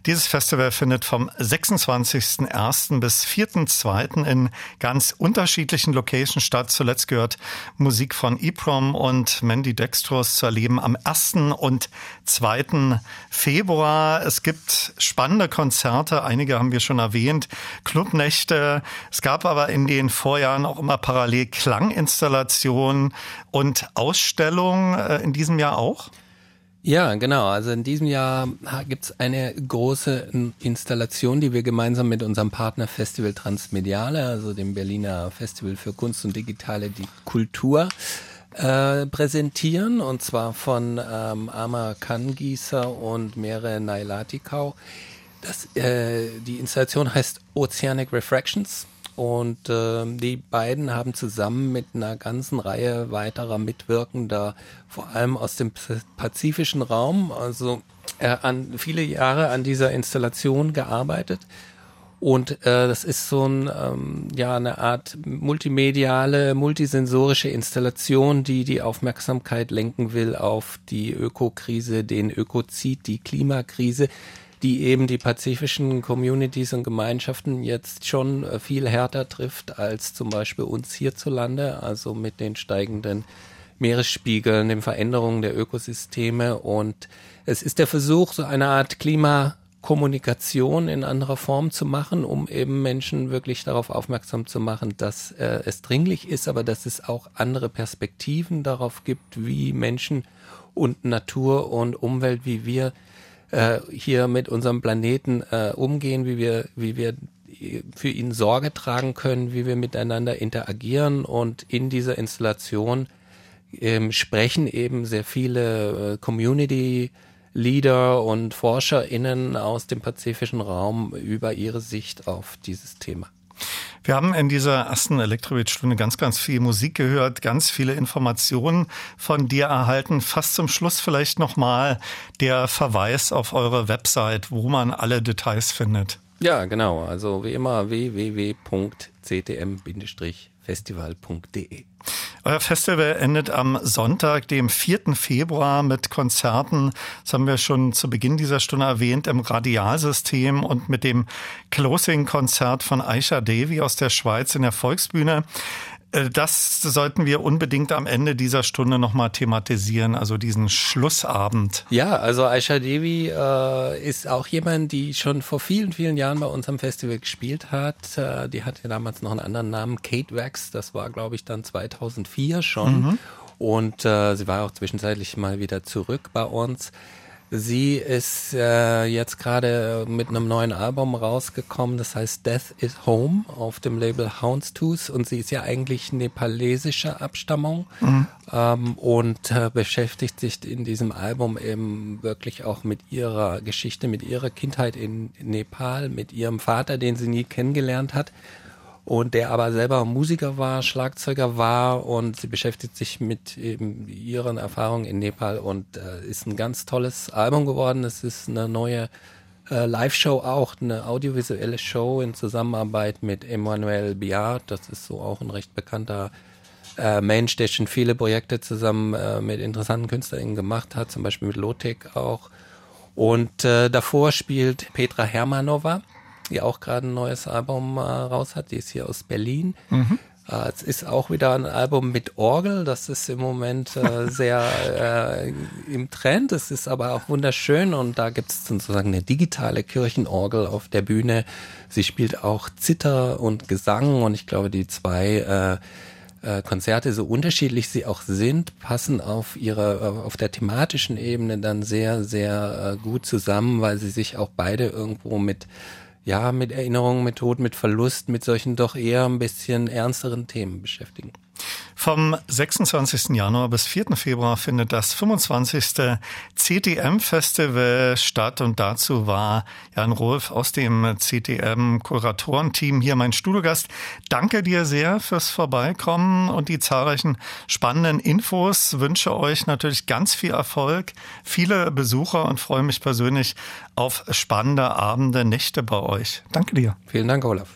Dieses Festival findet vom 26.01. bis 4.02. in ganz unterschiedlichen Locations statt. Zuletzt gehört Musik von EPROM und Mandy Dextrose zu erleben am 1. und 2. Februar. Es gibt spannende Konzerte, einige haben wir schon erwähnt, Clubnächte, es gab aber in den Vorjahren auch immer parallel Klanginstallationen und Ausstellungen äh, in diesem Jahr auch? Ja, genau. Also in diesem Jahr gibt es eine große Installation, die wir gemeinsam mit unserem Partner Festival Transmediale, also dem Berliner Festival für Kunst und digitale Kultur, äh, präsentieren. Und zwar von ähm, Amar Kangießer und Mere Nailatikau. Das, äh, die Installation heißt Oceanic Refractions. Und äh, die beiden haben zusammen mit einer ganzen Reihe weiterer Mitwirkender, vor allem aus dem pazifischen Raum, also äh, an viele Jahre an dieser Installation gearbeitet. Und äh, das ist so ein, ähm, ja, eine Art multimediale, multisensorische Installation, die die Aufmerksamkeit lenken will auf die Ökokrise, den Ökozid, die Klimakrise, die eben die pazifischen Communities und Gemeinschaften jetzt schon äh, viel härter trifft als zum Beispiel uns hierzulande, also mit den steigenden Meeresspiegeln, den Veränderungen der Ökosysteme. Und es ist der Versuch, so eine Art Klimakommunikation in anderer Form zu machen, um eben Menschen wirklich darauf aufmerksam zu machen, dass äh, es dringlich ist, aber dass es auch andere Perspektiven darauf gibt, wie Menschen und Natur und Umwelt, wie wir äh, hier mit unserem Planeten äh, umgehen, wie wir, wie wir für ihn Sorge tragen können, wie wir miteinander interagieren und in dieser Installation ähm, sprechen eben sehr viele äh, Community Leader und ForscherInnen aus dem pazifischen Raum über ihre Sicht auf dieses Thema. Wir haben in dieser ersten Elektrobeat-Stunde ganz, ganz viel Musik gehört, ganz viele Informationen von dir erhalten. Fast zum Schluss vielleicht nochmal der Verweis auf eure Website, wo man alle Details findet. Ja, genau. Also wie immer www.ctm-festival.de. Euer Festival endet am Sonntag, dem 4. Februar mit Konzerten, das haben wir schon zu Beginn dieser Stunde erwähnt, im Radialsystem und mit dem Closing-Konzert von Aisha Devi aus der Schweiz in der Volksbühne. Äh, das sollten wir unbedingt am Ende dieser Stunde nochmal thematisieren, also diesen Schlussabend. Ja, also Aisha Devi äh, ist auch jemand, die schon vor vielen, vielen Jahren bei uns am Festival gespielt hat. Äh, die hatte damals noch einen anderen Namen, Kate Wax. Das war, glaube ich, dann 2004 schon. Mhm. Und äh, sie war auch zwischenzeitlich mal wieder zurück bei uns. Sie ist äh, jetzt gerade mit einem neuen Album rausgekommen, das heißt Death is Home auf dem Label Houndstooth und sie ist ja eigentlich nepalesischer Abstammung mhm. ähm, und äh, beschäftigt sich in diesem Album eben wirklich auch mit ihrer Geschichte, mit ihrer Kindheit in Nepal, mit ihrem Vater, den sie nie kennengelernt hat und der aber selber Musiker war, Schlagzeuger war und sie beschäftigt sich mit eben ihren Erfahrungen in Nepal und äh, ist ein ganz tolles Album geworden. Es ist eine neue äh, Live-Show auch, eine audiovisuelle Show in Zusammenarbeit mit Emmanuel Biard. Das ist so auch ein recht bekannter äh, Mensch, der schon viele Projekte zusammen äh, mit interessanten KünstlerInnen gemacht hat, zum Beispiel mit Lotek auch. Und äh, davor spielt Petra Hermanova die auch gerade ein neues Album äh, raus hat. Die ist hier aus Berlin. Mhm. Äh, es ist auch wieder ein Album mit Orgel. Das ist im Moment äh, *laughs* sehr äh, im Trend. Es ist aber auch wunderschön und da gibt es sozusagen eine digitale Kirchenorgel auf der Bühne. Sie spielt auch Zither und Gesang und ich glaube, die zwei äh, äh, Konzerte, so unterschiedlich sie auch sind, passen auf ihre, auf der thematischen Ebene dann sehr, sehr gut zusammen, weil sie sich auch beide irgendwo mit ja, mit Erinnerungen, mit Tod, mit Verlust, mit solchen doch eher ein bisschen ernsteren Themen beschäftigen. Vom 26. Januar bis 4. Februar findet das 25. CTM-Festival statt und dazu war Jan Rolf aus dem CTM-Kuratorenteam hier mein Studiogast. Danke dir sehr fürs Vorbeikommen und die zahlreichen spannenden Infos. Wünsche euch natürlich ganz viel Erfolg, viele Besucher und freue mich persönlich auf spannende Abende, Nächte bei euch. Danke dir. Vielen Dank, Olaf.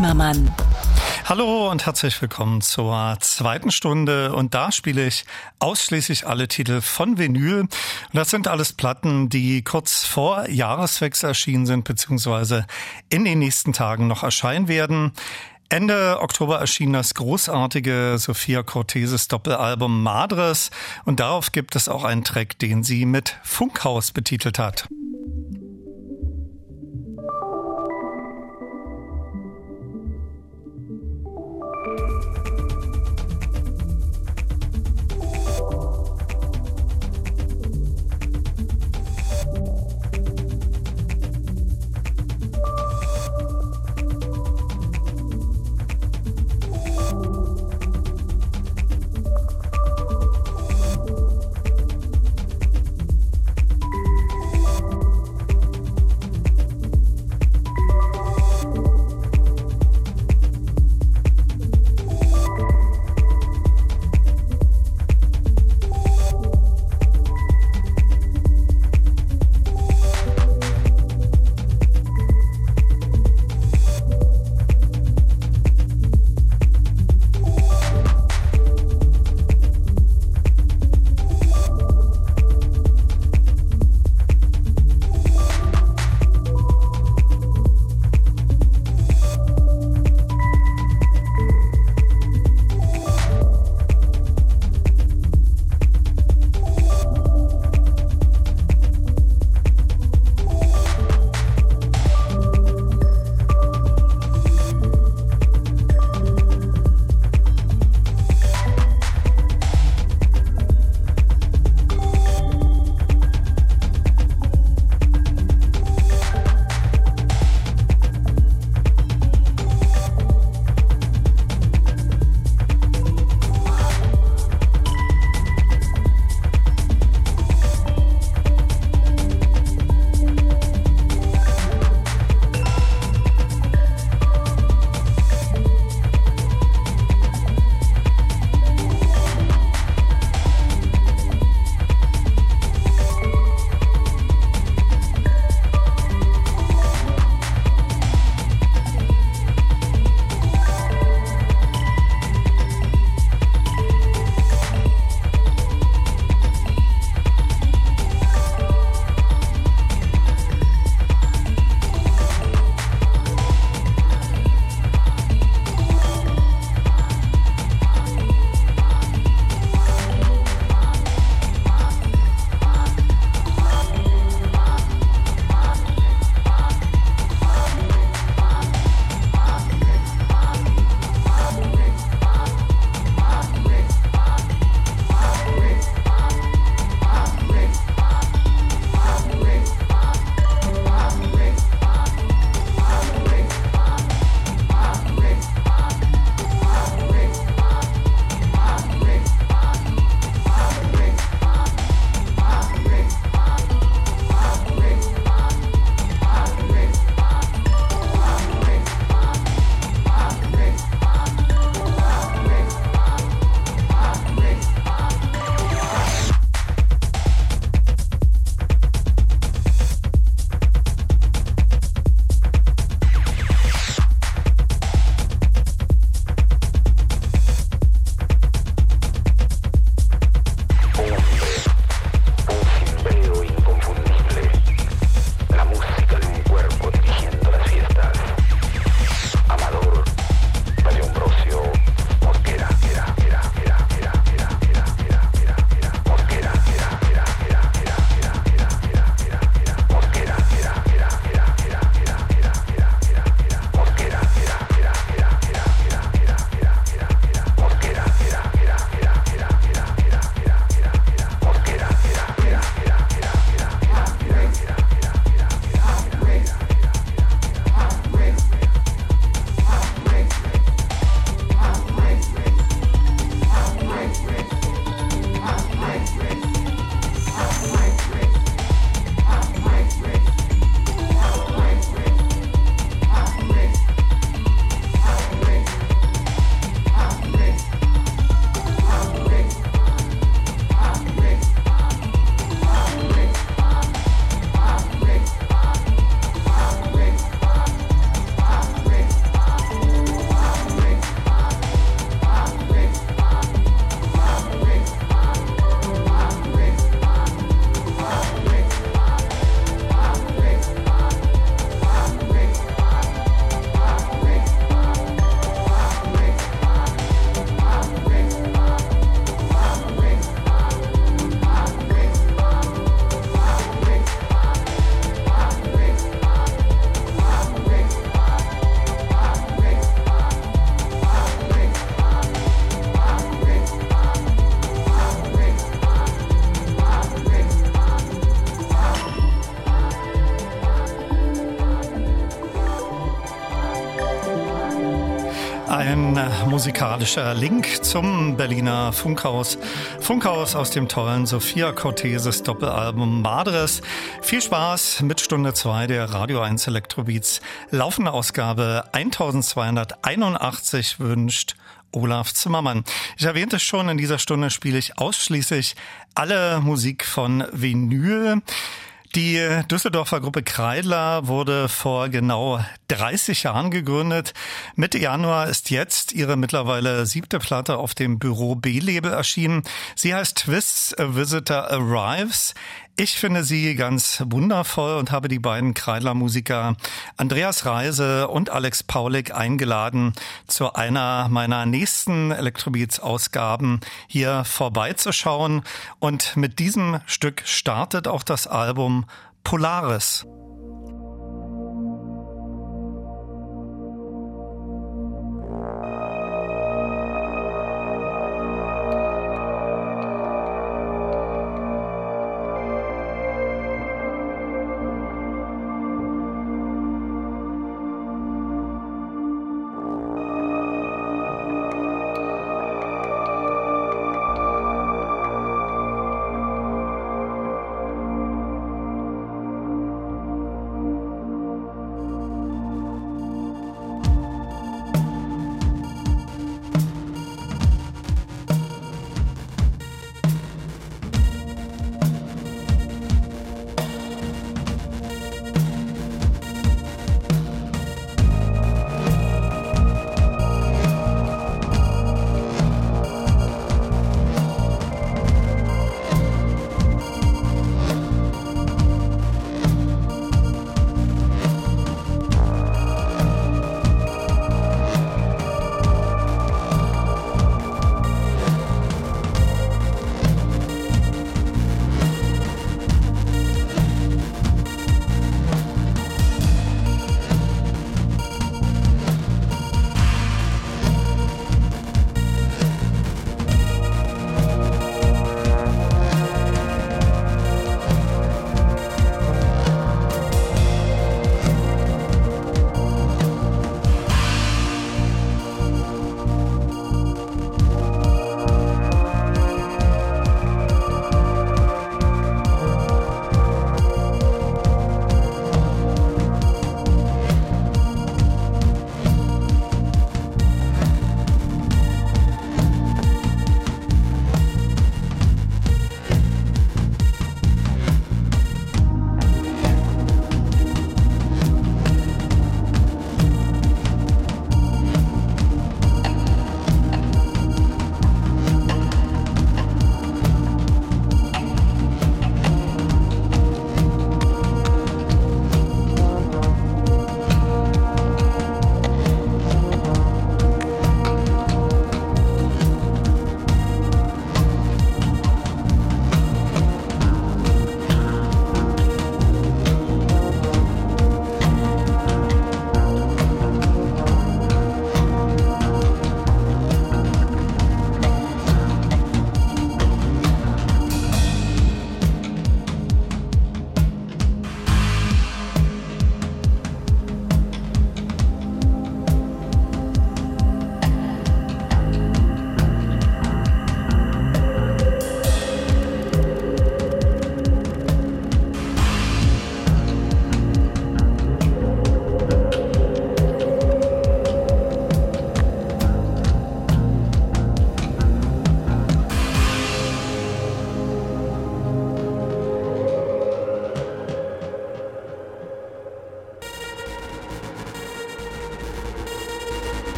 Olaf Zimmermann. Hallo und herzlich willkommen zur zweiten Stunde und da spiele ich ausschließlich alle Titel von Vinyl. Und das sind alles Platten, die kurz vor Jahreswechsel erschienen sind, beziehungsweise in den nächsten Tagen noch erscheinen werden. Ende Oktober erschien das großartige Sophia Corteses Doppelalbum Madres und darauf gibt es auch einen Track, den sie mit Funkhaus betitelt hat. Musikalischer Link zum Berliner Funkhaus. Funkhaus aus dem tollen Sophia Corteses Doppelalbum Madres. Viel Spaß mit Stunde 2 der Radio 1 Elektrobeats. Laufende Ausgabe 1281 wünscht Olaf Zimmermann. Ich erwähnte schon, in dieser Stunde spiele ich ausschließlich alle Musik von Vinyl. Die Düsseldorfer Gruppe Kreidler wurde vor genau 30 Jahren gegründet. Mitte Januar ist jetzt ihre mittlerweile siebte Platte auf dem Büro B-Label erschienen. Sie heißt Twists A Visitor Arrives. Ich finde sie ganz wundervoll und habe die beiden Kreidler-Musiker Andreas Reise und Alex Paulik eingeladen, zu einer meiner nächsten Electrobeats-Ausgaben hier vorbeizuschauen. Und mit diesem Stück startet auch das Album Polaris.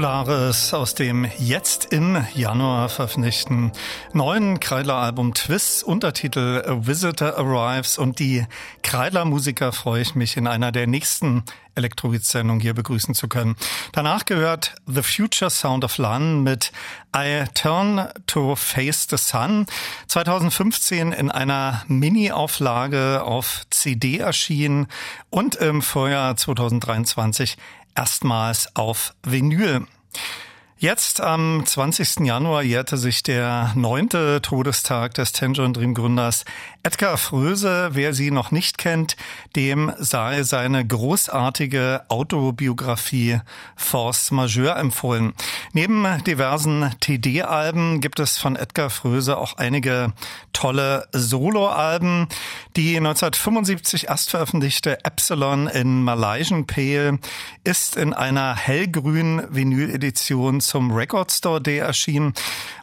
Polaris aus dem jetzt im Januar veröffentlichten neuen Kreidler-Album Twist, Untertitel A Visitor Arrives und die Kreidler-Musiker freue ich mich in einer der nächsten Elektrobeat-Sendungen hier begrüßen zu können. Danach gehört The Future Sound of London mit I Turn to Face the Sun, 2015 in einer Mini-Auflage auf CD erschienen und im Vorjahr 2023 erstmals auf Vinyl. Jetzt am 20. Januar jährte sich der neunte Todestag des Tangerine Dream Gründers Edgar Fröse. Wer sie noch nicht kennt, dem sei seine großartige Autobiografie Force Majeure empfohlen. Neben diversen TD-Alben gibt es von Edgar Fröse auch einige tolle Solo-Alben. Die 1975 erst veröffentlichte Epsilon in Malaysian Pale ist in einer hellgrünen Vinyl-Edition zum Record Store Day erschienen.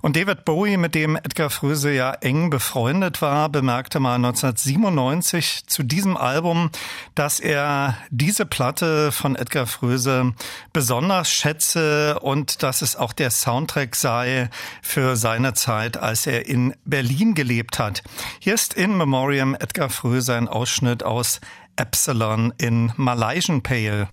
Und David Bowie, mit dem Edgar Fröse ja eng befreundet war, bemerkte mal 1997 zu diesem Album, dass er diese Platte von Edgar Fröse besonders schätze und dass es auch der Soundtrack sei für seine Zeit, als er in Berlin gelebt hat. Hier ist in Memoriam Edgar Fröse ein Ausschnitt aus Epsilon in Malaysian Pale.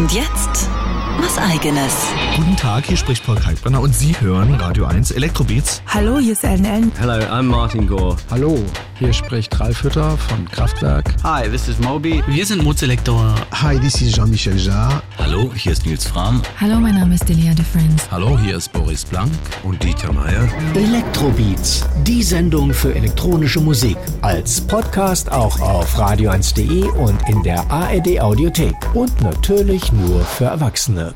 Und jetzt was eigenes. Guten Tag, hier spricht Paul Kalkbrenner und Sie hören Radio 1 Elektrobeats. Hallo, hier ist Ellen Ellen. Hello, I'm Martin Gore. Hallo, hier spricht Ralf Hütter von Kraftwerk. Hi, this is Moby. Wir sind Mozelektor. Hi, this is Jean-Michel Jarre. Hallo, hier ist Nils Fram. Hallo, mein Name ist Delia de Friends. Hallo, hier ist Boris Blank und Dieter Meier. Elektrobeats, die Sendung für elektronische Musik. Als Podcast auch auf radio1.de und in der ARD Audiothek. Und natürlich nur für Erwachsene.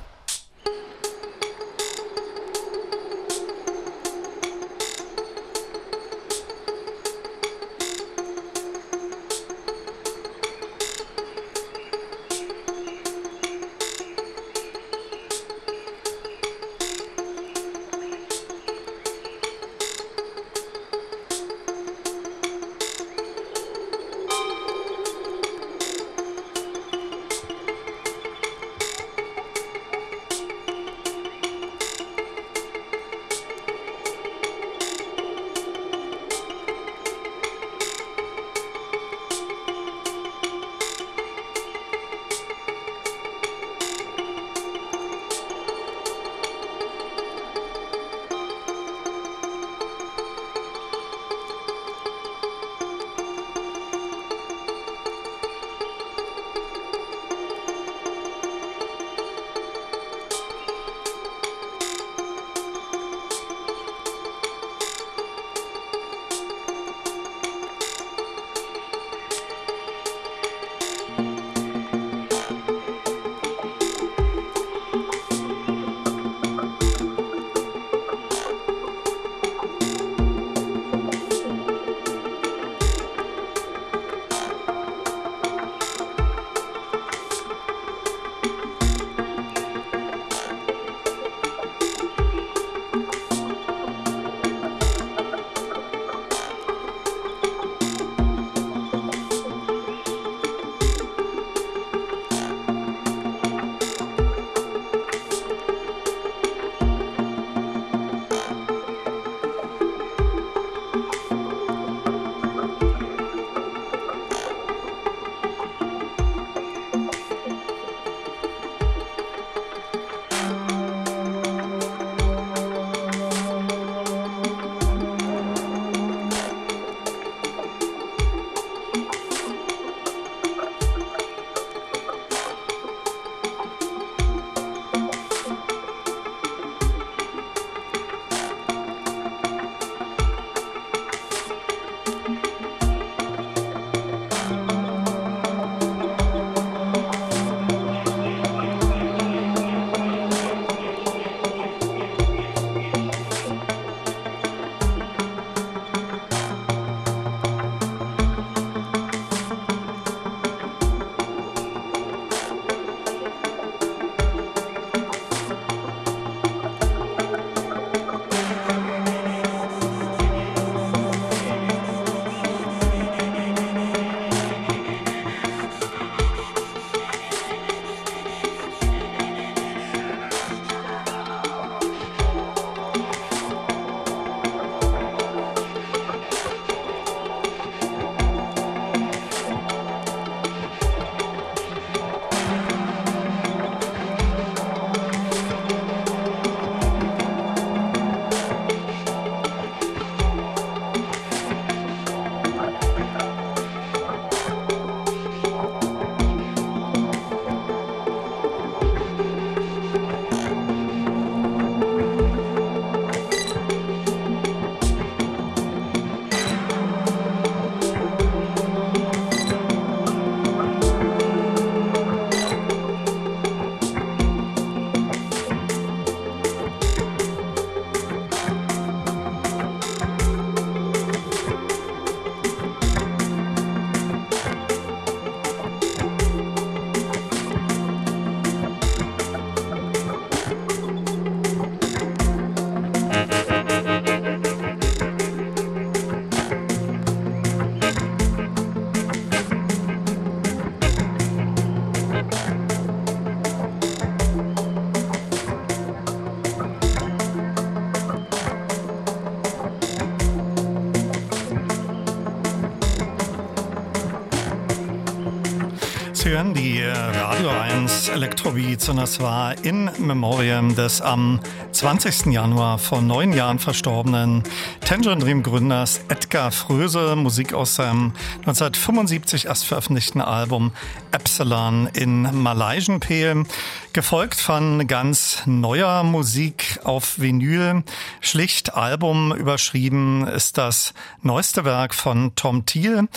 Sie hören die Radio 1 Elektrobeats und das war in Memoriam des am 20. Januar vor neun Jahren verstorbenen Tangerine Dream Gründers Edgar Fröse. Musik aus seinem 1975 erst veröffentlichten Album Epsilon in Malaysian P. Gefolgt von ganz neuer Musik auf Vinyl. Schlicht Album überschrieben ist das neueste Werk von Tom Thiel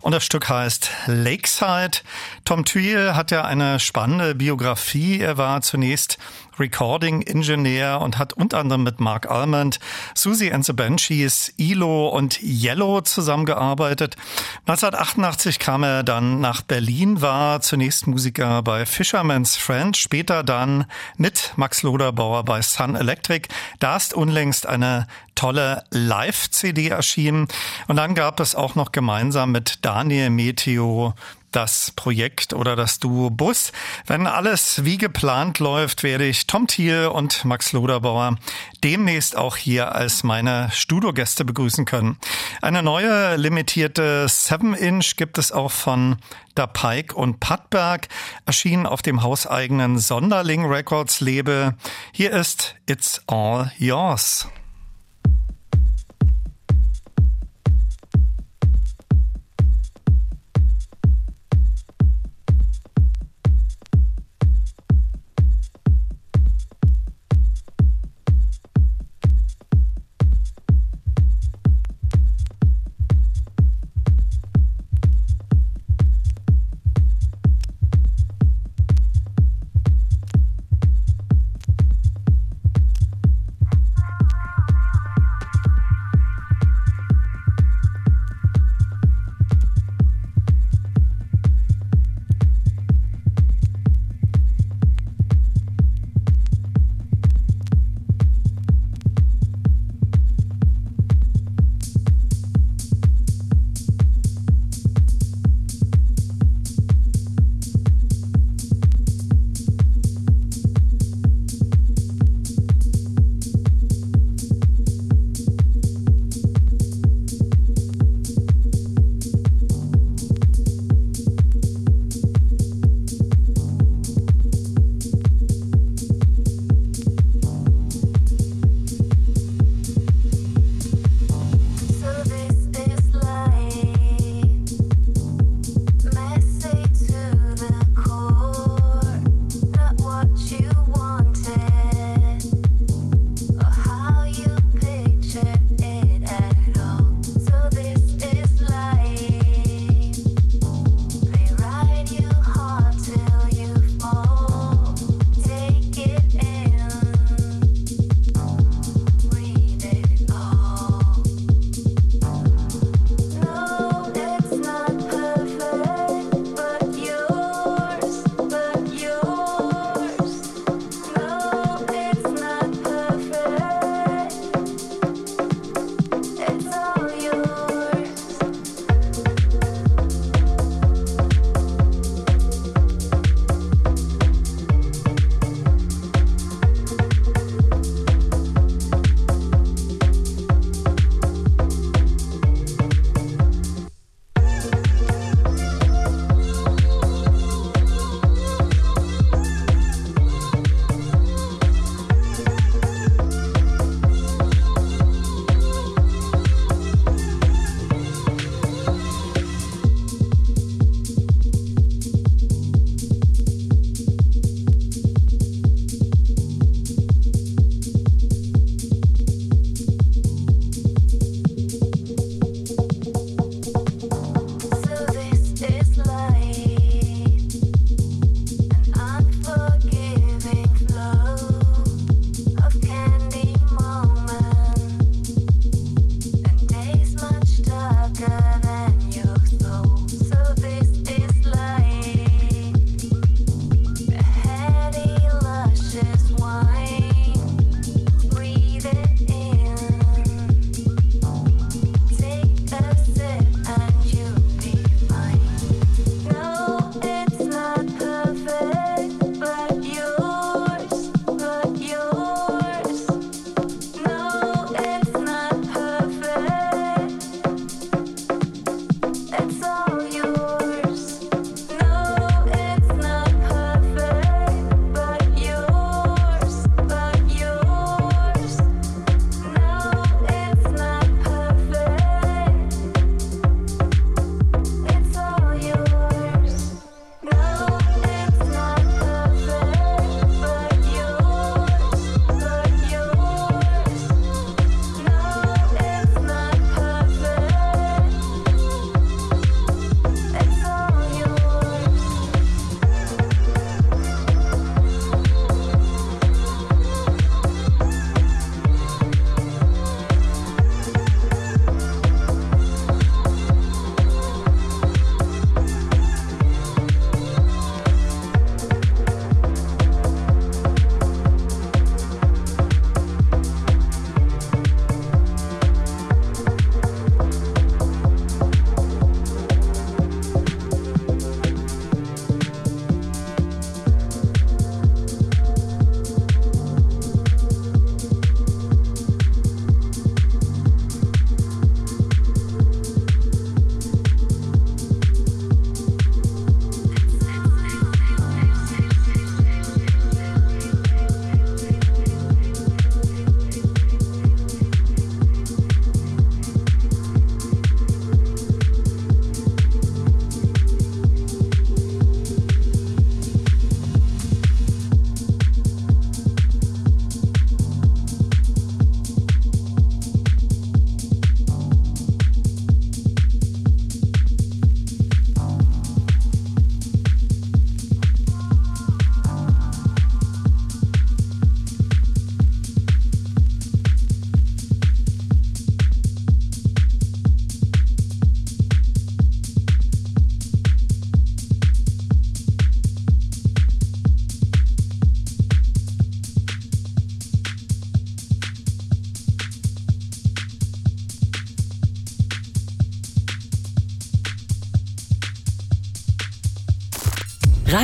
und das Stück heißt Lakeside. Tom Thiel hat ja eine spannende Biografie. Er war zunächst Recording-Ingenieur und hat unter anderem mit Mark Almond, Susie and the Banshees, Ilo und Yellow zusammengearbeitet. 1988 kam er dann nach Berlin, war zunächst Musiker bei Fisherman's Friend, später dann mit Max Loderbauer bei Sun Electric. Da ist unlängst eine tolle Live-CD erschienen. Und dann gab es auch noch gemeinsam mit Daniel Meteo das Projekt oder das Duo Bus. Wenn alles wie geplant läuft, werde ich Tom Thiel und Max Loderbauer demnächst auch hier als meine Studiogäste begrüßen können. Eine neue limitierte 7-Inch gibt es auch von Da Pike und Pattberg, erschienen auf dem hauseigenen Sonderling Records Label. Hier ist It's All Yours.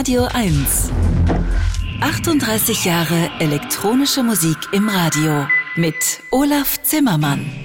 Radio 1. 38 Jahre elektronische Musik im Radio mit Olaf Zimmermann.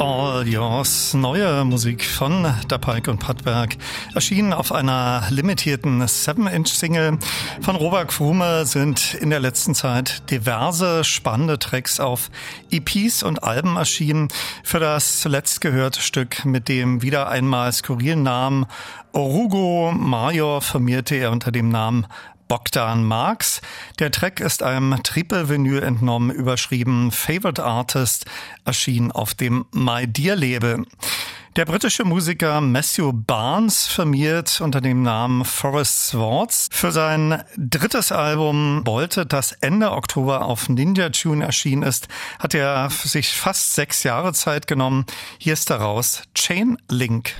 All Yours. Neue Musik von Der Pike und Pattberg erschienen auf einer limitierten 7-Inch-Single. Von Robert Krume sind in der letzten Zeit diverse spannende Tracks auf EPs und Alben erschienen. Für das zuletzt gehörte Stück mit dem wieder einmal skurrilen Namen Orugo Major firmierte er unter dem Namen Bogdan Marx. Der Track ist einem Triple-Vinyl entnommen, überschrieben Favorite Artist, erschien auf dem My Dear Label. Der britische Musiker Matthew Barnes firmiert unter dem Namen Forest Swords. Für sein drittes Album Bolted, das Ende Oktober auf Ninja Tune erschienen ist, hat er sich fast sechs Jahre Zeit genommen. Hier ist daraus Chain Link.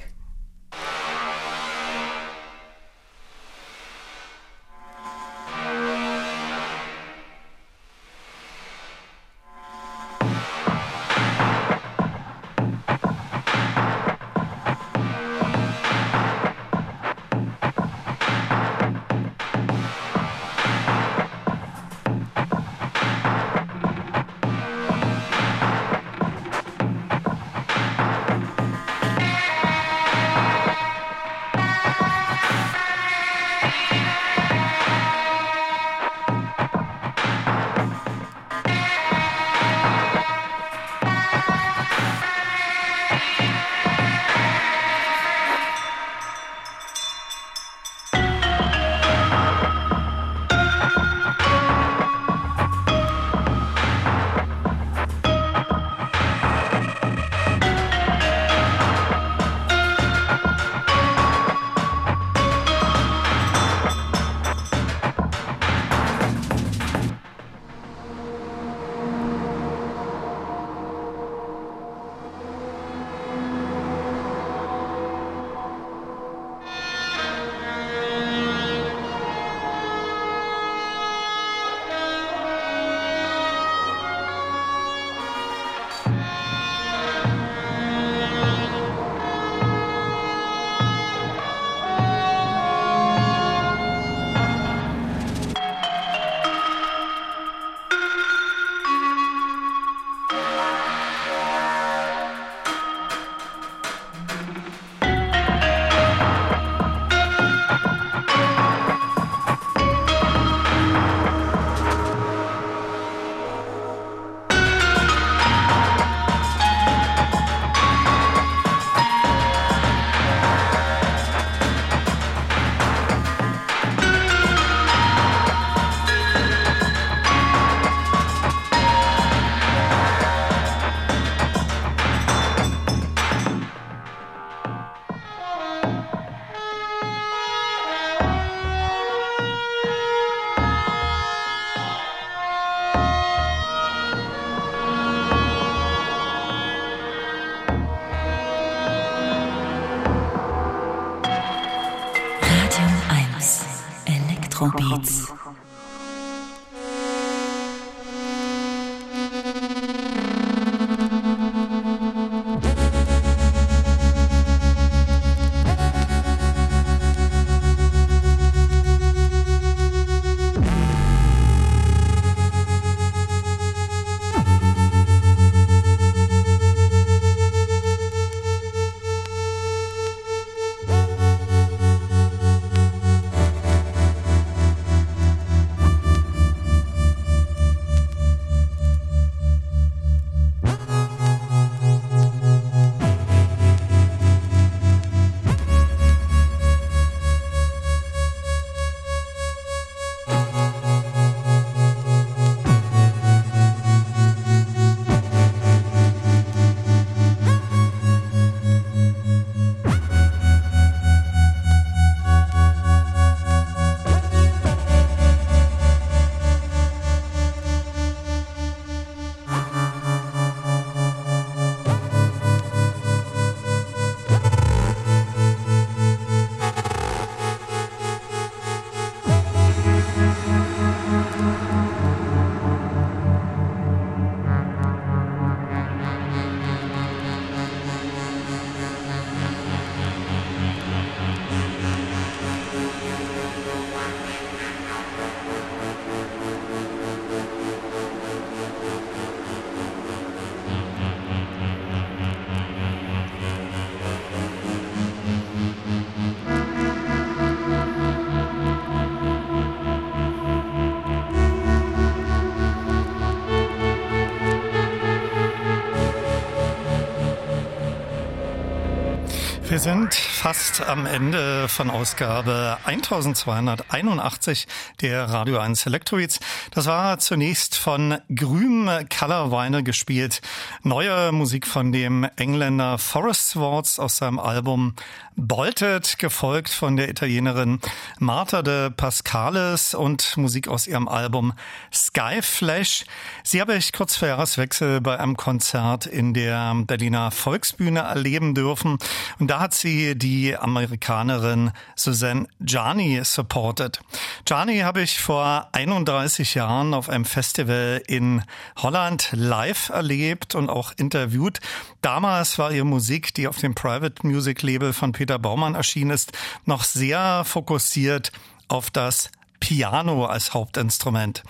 Wir sind fast am Ende von Ausgabe 1281 der Radio 1 Electroids. Das war zunächst von Grüm Colorweine gespielt. Neue Musik von dem Engländer Forest Swords aus seinem Album Bolted, gefolgt von der Italienerin Marta de Pascales und Musik aus ihrem Album Skyflash. Sie habe ich kurz vor Jahreswechsel bei einem Konzert in der Berliner Volksbühne erleben dürfen. Und da hat sie die Amerikanerin Suzanne Jani supported. Jani habe ich vor 31 Jahren auf einem Festival in Holland live erlebt und auch interviewt. Damals war ihre Musik, die auf dem Private Music Label von Peter Baumann erschienen ist, noch sehr fokussiert auf das Piano als Hauptinstrument.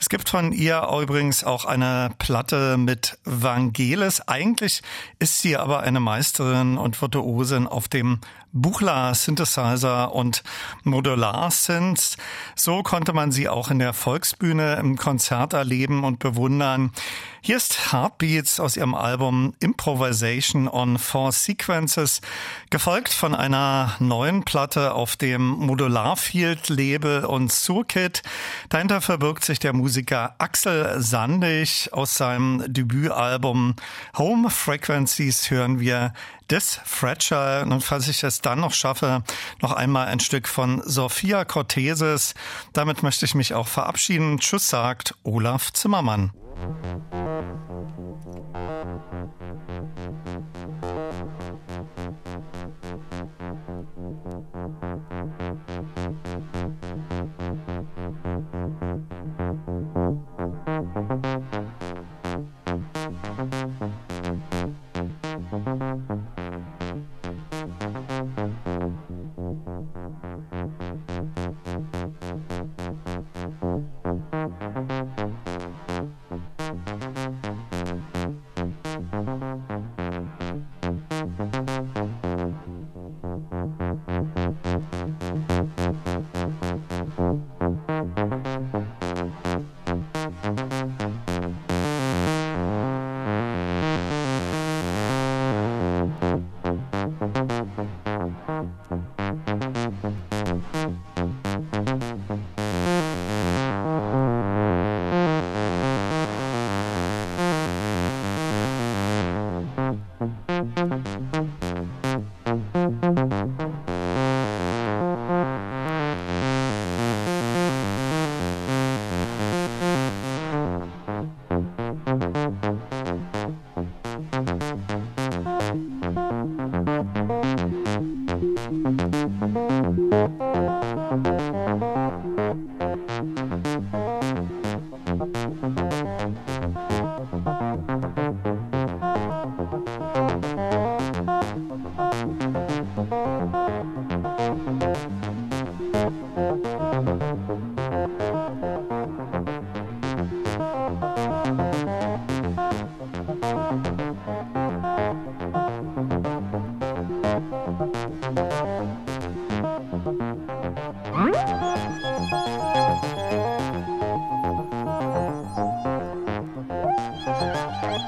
Es gibt von ihr übrigens auch eine Platte mit Vangelis. Eigentlich ist sie aber eine Meisterin und Virtuosin auf dem Buchla Synthesizer und Modular Synths. So konnte man sie auch in der Volksbühne im Konzert erleben und bewundern. Hier ist Heartbeats aus ihrem Album Improvisation on Four Sequences, gefolgt von einer neuen Platte auf dem Modularfield Label und Surkit. Dahinter verbirgt sich der Musiker Axel Sandig. Aus seinem Debütalbum Home Frequencies hören wir This Fragile. Und falls ich es dann noch schaffe, noch einmal ein Stück von Sophia Corteses. Damit möchte ich mich auch verabschieden. Tschüss sagt Olaf Zimmermann. Radio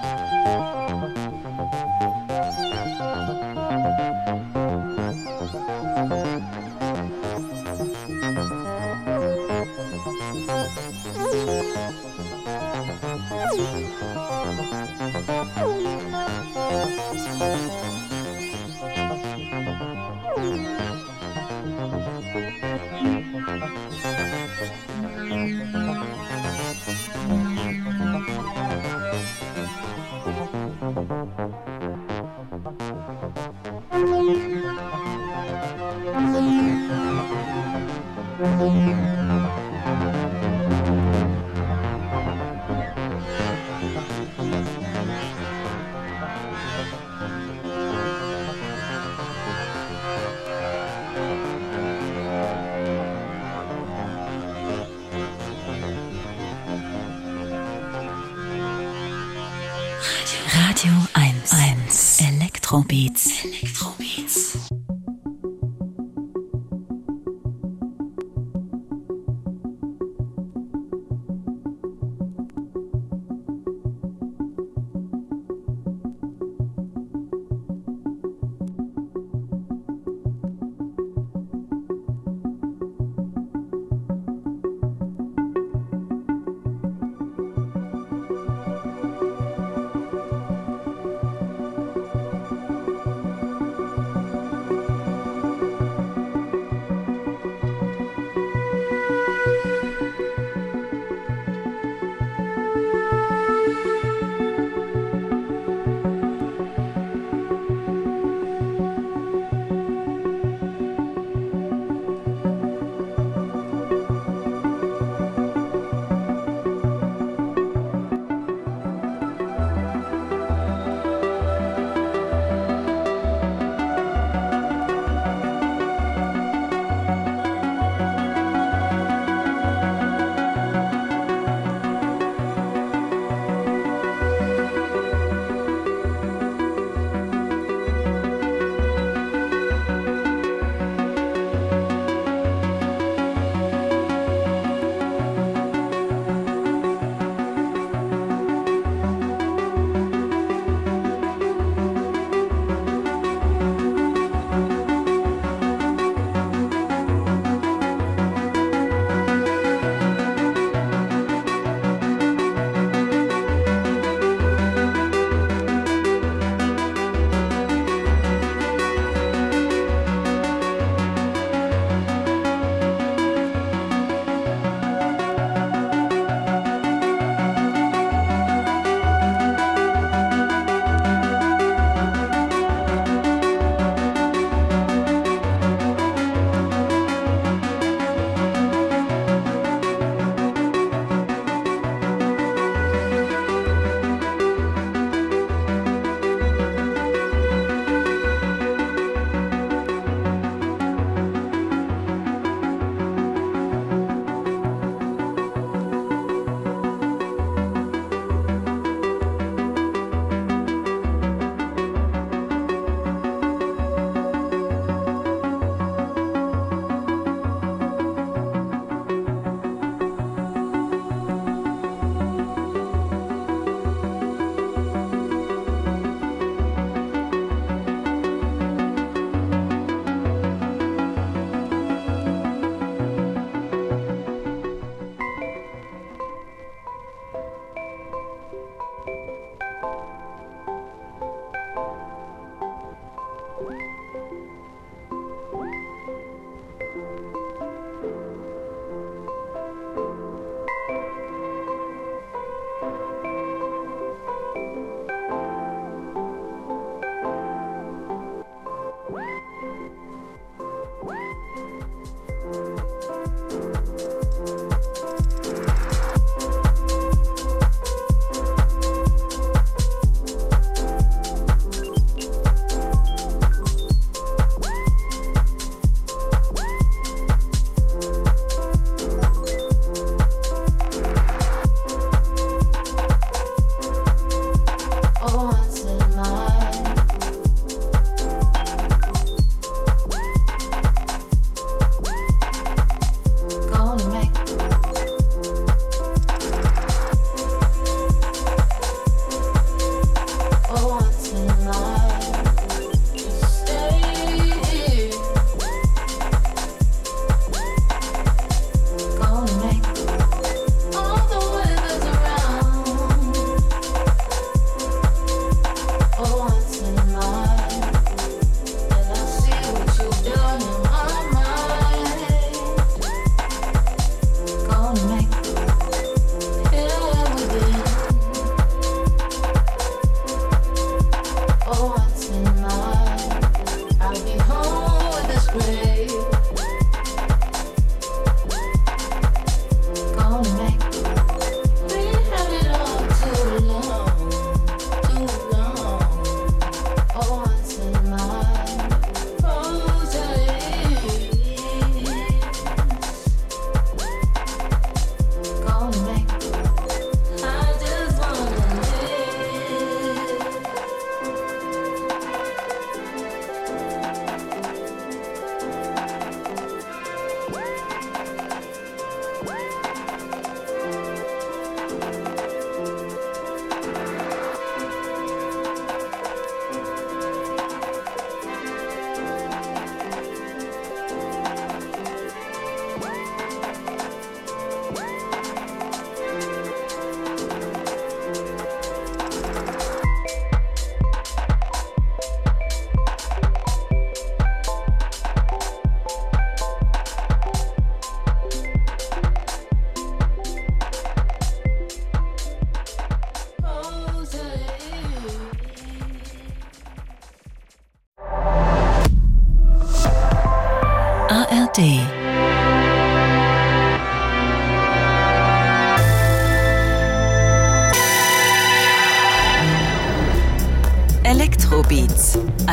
うん。